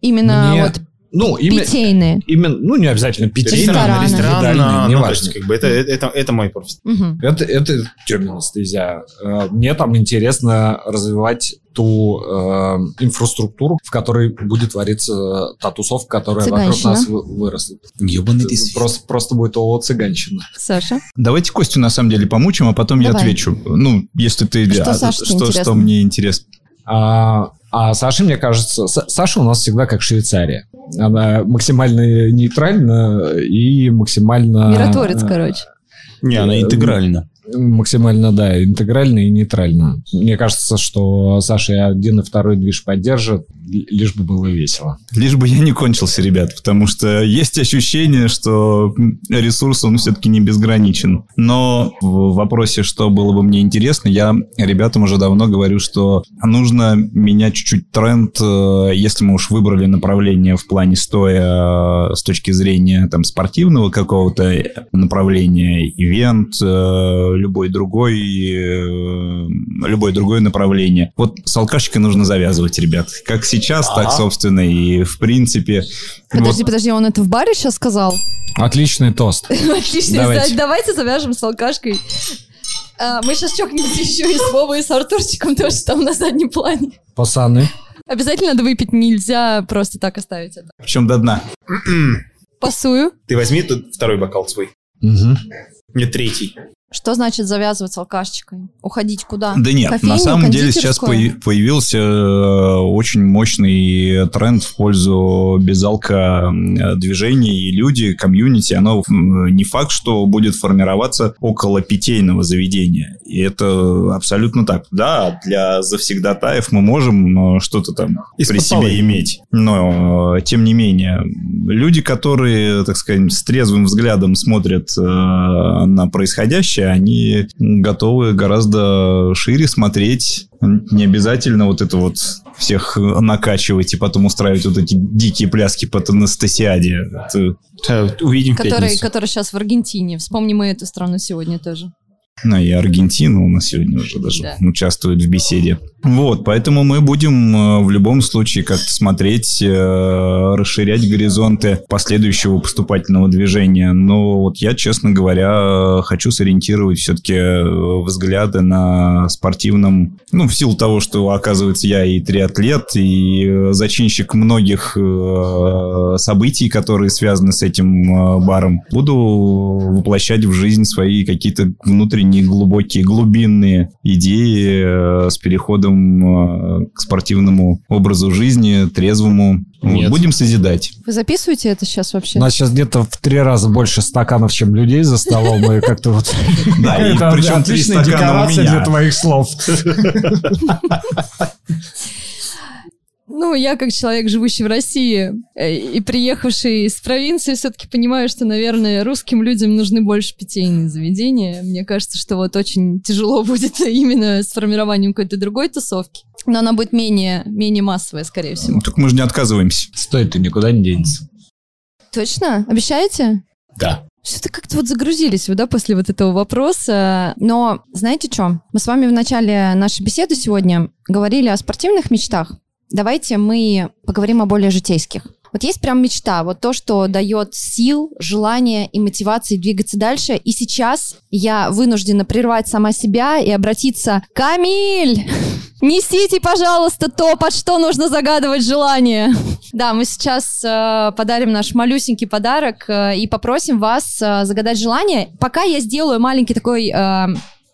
Именно Мне- вот Ну, именно, питейные. именно, ну, не обязательно питейные, Рестораны. Ресторан, едальные, а, ну, то неважно. есть, как бы, это, это, это мой профиль. Мгм. Это, это Тёмина стезя. Э, Мне там интересно развивать ту э, инфраструктуру, в которой будет твориться та тусовка, которая вокруг Цыганщина. нас вы- выросла. Ебаный Просто, просто будет ООО цыганщина. Саша? Давайте Костю на самом деле помучим, а потом я Давай. отвечу. Ну, если ты... Что а, Саше что, что мне интересно. А, а Саша, мне кажется, Са- Саша у нас всегда как Швейцария. Она максимально нейтральна и максимально... Миротворец, короче. Не, она интегральна. Максимально, да, интегрально и нейтрально. Мне кажется, что Саша и один и второй движ поддержит, л- лишь бы было весело. Лишь бы я не кончился, ребят, потому что есть ощущение, что ресурс, он все-таки не безграничен. Но в вопросе, что было бы мне интересно, я ребятам уже давно говорю, что нужно менять чуть-чуть тренд, э, если мы уж выбрали направление в плане стоя э, с точки зрения там спортивного какого-то направления, ивент, э, любой другой, любое другое направление. Вот с алкашечкой нужно завязывать, ребят. Как сейчас, так, Ага. собственно, и в принципе. Подожди, Вот подожди, он это в баре сейчас сказал? Отличный тост. Отлично, Давайте. Давайте, давайте завяжем с алкашкой. А, мы сейчас чокнемся еще и с Вовой, и с Артурчиком тоже там на заднем плане. Пацаны. Обязательно надо выпить, нельзя просто так оставить это. причем до дна. Пасую. Ты возьми тут второй бокал свой. Мгм. Не третий. Что значит завязывать с алкашечкой? Уходить куда? Да нет, Кофейню, на самом деле сейчас появился э, очень мощный тренд в пользу безалка э, движений и люди, комьюнити, оно не факт, что будет формироваться около питейного заведения. И это абсолютно так. Да, для завсегдатаев мы можем э, что-то там Из-под при себе полы. иметь. Но, тем не менее, люди, которые, так сказать, с трезвым взглядом смотрят на происходящее, прочее, они готовы гораздо шире смотреть. Не обязательно вот это вот всех накачивать и потом устраивать вот эти дикие пляски под Анастасиаде. Это Э, Увидим пятницу. который сейчас в Аргентине. Вспомним мы эту страну сегодня тоже. Ну, и Аргентина у нас сегодня уже даже Да. участвует в беседе. Вот, поэтому мы будем э, в любом случае как-то смотреть, э, расширять горизонты последующего поступательного движения. Но вот я, честно говоря, э, хочу сориентировать все-таки взгляды на спортивном... Ну, в силу того, что, оказывается, я и триатлет, и э, зачинщик многих э, событий, которые связаны с этим э, баром. Буду воплощать в жизнь свои какие-то внутренние глубокие, глубинные идеи э, с переходом э, к спортивному образу жизни, трезвому. Нет. Будем созидать. Вы записываете это сейчас вообще? У нас сейчас где-то в три раза больше стаканов, чем людей за столом, и как-то вот... Да, и причем три отличная стакана у декорация для твоих слов. Ну, я как человек, живущий в России э, и приехавший из провинции, все-таки понимаю, что, наверное, русским людям нужны больше питейные заведения. Мне кажется, что вот очень тяжело будет именно с формированием какой-то другой тусовки. Но она будет менее, менее массовая, скорее всего. Только мы же не отказываемся. Стоит-то никуда не денется. Точно? Обещаете? Да. Что-то как-то вот загрузились вы, да, после вот этого вопроса. Но знаете что? Мы с вами в начале нашей беседы сегодня говорили о спортивных мечтах. Давайте мы поговорим о более житейских. Вот есть прям мечта, вот то, что дает сил, желание и мотивации двигаться дальше. И сейчас я вынуждена прервать сама себя и обратиться «Камиль! Несите, пожалуйста, то, под что нужно загадывать желание!» Да, мы сейчас э, подарим наш малюсенький подарок э, и попросим вас э, загадать желание. Пока я сделаю маленький такой... э,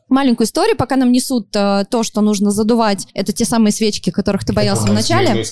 Маленькую историю, пока нам несут э, то, что нужно задувать. Это те самые свечки, которых ты боялся в начале.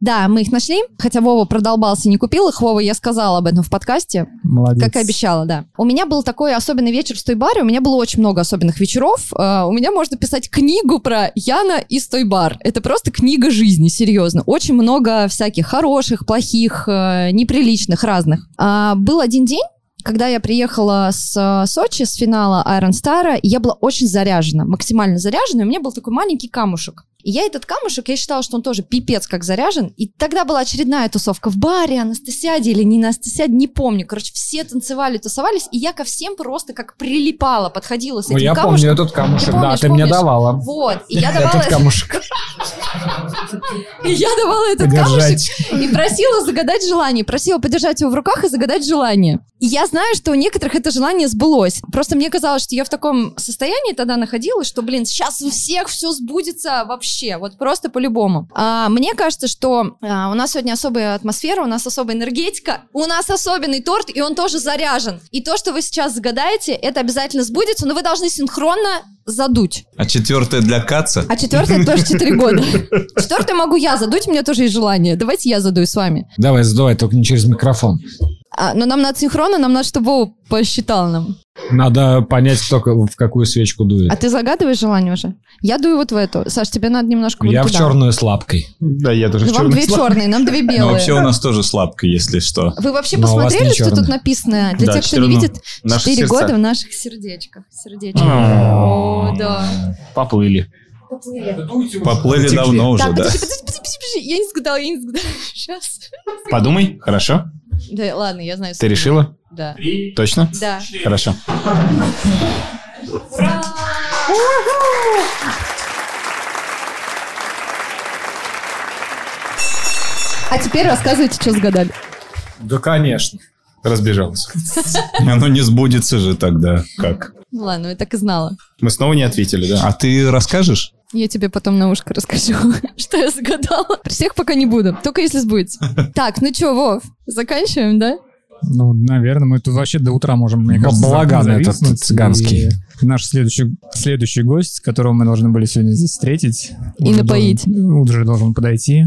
Да, мы их нашли. Хотя Вова продолбался, не купил их. Вова, я сказала об этом в подкасте. Молодец. Как и обещала, да. У меня был такой особенный вечер в Стойбаре, у меня было очень много особенных вечеров. Э, У меня можно писать книгу про Яна и Стойбар. Это просто книга жизни, серьезно. Очень много всяких хороших, плохих, э, неприличных, разных. А, Был один день, когда я приехала с э, Сочи, с финала Iron Star, я была очень заряжена, максимально заряжена, и у меня был такой маленький камушек. И я этот камушек, я считала, что он тоже пипец как заряжен. И тогда была очередная тусовка в баре, Анастасиаде или не Анастасиаде, не помню. Короче, все танцевали, тусовались, и я ко всем просто как прилипала, подходила с этим Ну, я камушком. помню этот камушек, Ты да, помнишь, ты мне помнишь? давала. Вот, и я давала, Этот камушек. и я давала этот камушек и просила загадать желание, просила подержать его в руках и загадать желание. И я знаю, что у некоторых это желание сбылось. Просто мне казалось, что я в таком состоянии тогда находилась, что, блин, сейчас у всех все сбудется вообще, вот просто по-любому. А, мне кажется, что а, у нас сегодня особая атмосфера, у нас особая энергетика, у нас особенный торт, и он тоже заряжен. И то, что вы сейчас загадаете, это обязательно сбудется, но вы должны синхронно задуть. А четвертое для Каца? А четвертое тоже 4 года. Четвертое могу я задуть, у меня тоже есть желание. Давайте я задую с вами. Давай, задувай, только не через микрофон. А, но нам надо синхронно, нам надо, чтобы Вова посчитал нам. Надо понять, кто в какую свечку дует. А ты загадываешь желание уже? Я дую вот в эту. Саш, тебе надо немножко вот Я в туда. черную с лапкой. Да, я тоже в вам черный две черные, нам две белые. вообще у нас тоже слабка, если что. Вы вообще Но посмотрели, что тут написано? Для Да, тех, кто не четыре, видит, наши 4 сердца. года в наших сердечках. Сердечки. О, да. Поплыли. Поплыли давно уже, да. Я не сгадала, я не сгадала. Сейчас. Подумай, хорошо? Да, ладно, я знаю. Ты решила? Да. Точно? Да. Хорошо. А теперь рассказывайте, что сгадали. Да, конечно. Разбежался. Оно не сбудется же тогда. Как? Ну Ладно, я так и знала. Мы снова не ответили, да? А ты расскажешь? Я тебе потом на ушко расскажу, что я загадала. При всех пока не буду, только если сбудется. Так, ну что, Вов, заканчиваем, да? Ну, наверное, мы тут вообще до утра можем, мне кажется, балаган этот цыганский. Наш следующий, следующий гость, которого мы должны были сегодня здесь встретить. И уже напоить. должен- уже должен подойти.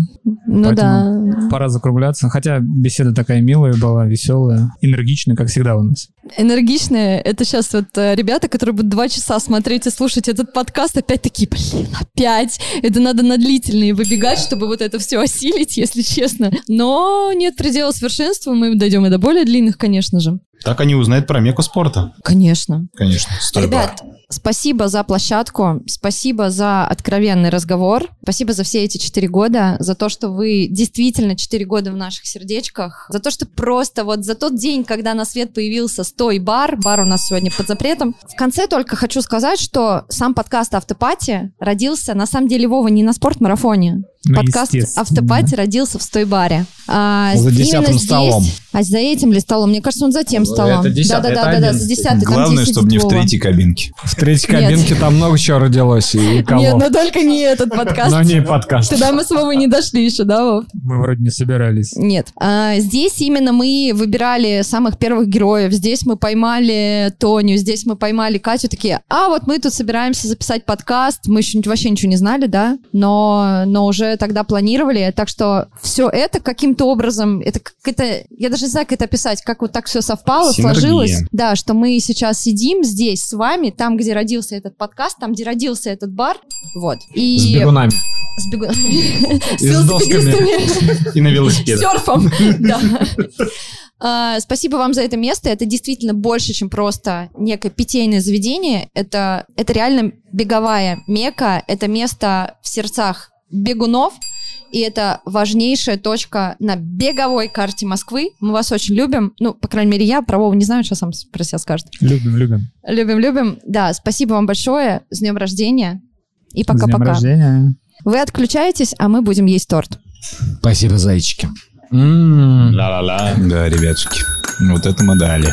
Ну да. Пора закругляться. Хотя беседа такая милая была, веселая, энергичная, как всегда у нас. Энергичные, это сейчас вот э, ребята, которые будут два часа смотреть и слушать этот подкаст, опять такие, блин, опять. Это надо на длительные выбегать, чтобы вот это все осилить, если честно. Но нет предела совершенства, мы дойдем и до более длинных, конечно же. Так они узнают про меку спорта. Конечно. Конечно. Стой Ребят, спасибо за площадку, спасибо за откровенный разговор, спасибо за все эти четыре года, за то, что вы действительно четыре года в наших сердечках, за то, что просто вот за тот день, когда на свет появился «Стой бар», бар у нас сегодня под запретом. В конце только хочу сказать, что сам подкаст «Автопати» родился, на самом деле, Вова, не на спортмарафоне. Ну, Подкаст. «Автопати» родился в «Стой баре». А, За десятым здесь- столом. А за этим ли столом? Мне кажется, он за тем столом. это десятый, это Да-да-да, за одиннадцатый. десятый. там Главное, 10 чтобы не в третьей кабинке. В третьей кабинке там много чего родилось и кого. Нет, ну только не этот подкаст. Но не подкаст. Туда мы с Вовой не дошли еще, да, Вов? Мы вроде не собирались. Нет. А, здесь именно мы выбирали самых первых героев. Здесь мы поймали Тоню, здесь мы поймали Катю. Такие, а вот мы тут собираемся записать подкаст. Мы еще вообще ничего не знали, да? Но, но уже тогда планировали. Так что все это каким-то образом, это какая-то, я даже не знаю, как это описать, как вот так все совпало, Синергия. сложилось. Да, что мы сейчас сидим здесь с вами, там, где родился этот подкаст, там, где родился этот бар. Вот. И... С бегунами. С бегу- С велосипедистами. И на велосипедах. Серфом. Да. А, Спасибо вам за это место. Это действительно больше, чем просто некое питейное заведение. Это, это реально беговая мека. Это место в сердцах бегунов. И это важнейшая точка на беговой карте Москвы. Мы вас очень любим. Ну, по крайней мере, я про Вову не знаю, что сам про себя скажет. Любим, любим. Любим, любим. Да, спасибо вам большое. С днем рождения. И С днем пока-пока. рождения. Вы отключаетесь, а мы будем есть торт. Спасибо, зайчики. М. Ла-ла-ла. Да, ребятушки, вот это мы дали.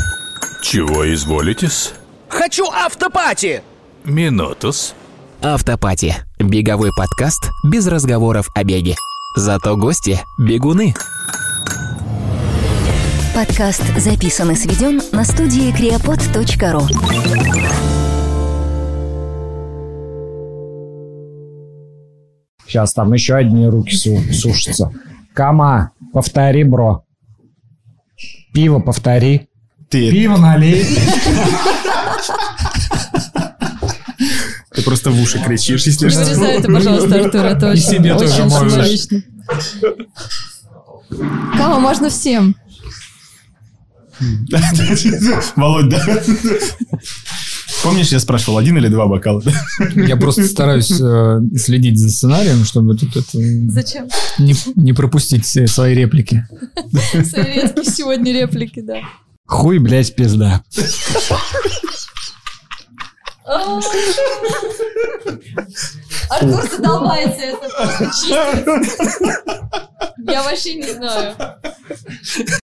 Чего изволитесь? Хочу автопати! Минутус. Автопати. Беговой подкаст без разговоров о беге. Зато гости – бегуны. Подкаст записан и сведен на студии creapod.ru Сейчас там еще одни руки су- сушатся. Кама, повтори, бро. Пиво повтори. Ты, Пиво налей. ты просто в уши кричишь, если что. Вырезай это, пожалуйста, Артур, это И очень, себе тоже очень символично. Кама можно всем. Володь, да? Помнишь, я спрашивал, один или два бокала? Я просто стараюсь э, следить за сценарием, чтобы тут это, Зачем? не, не пропустить все свои реплики. Свои редкие сегодня реплики, да. Хуй, блядь, пизда. Артур задолбается это. Я вообще не знаю.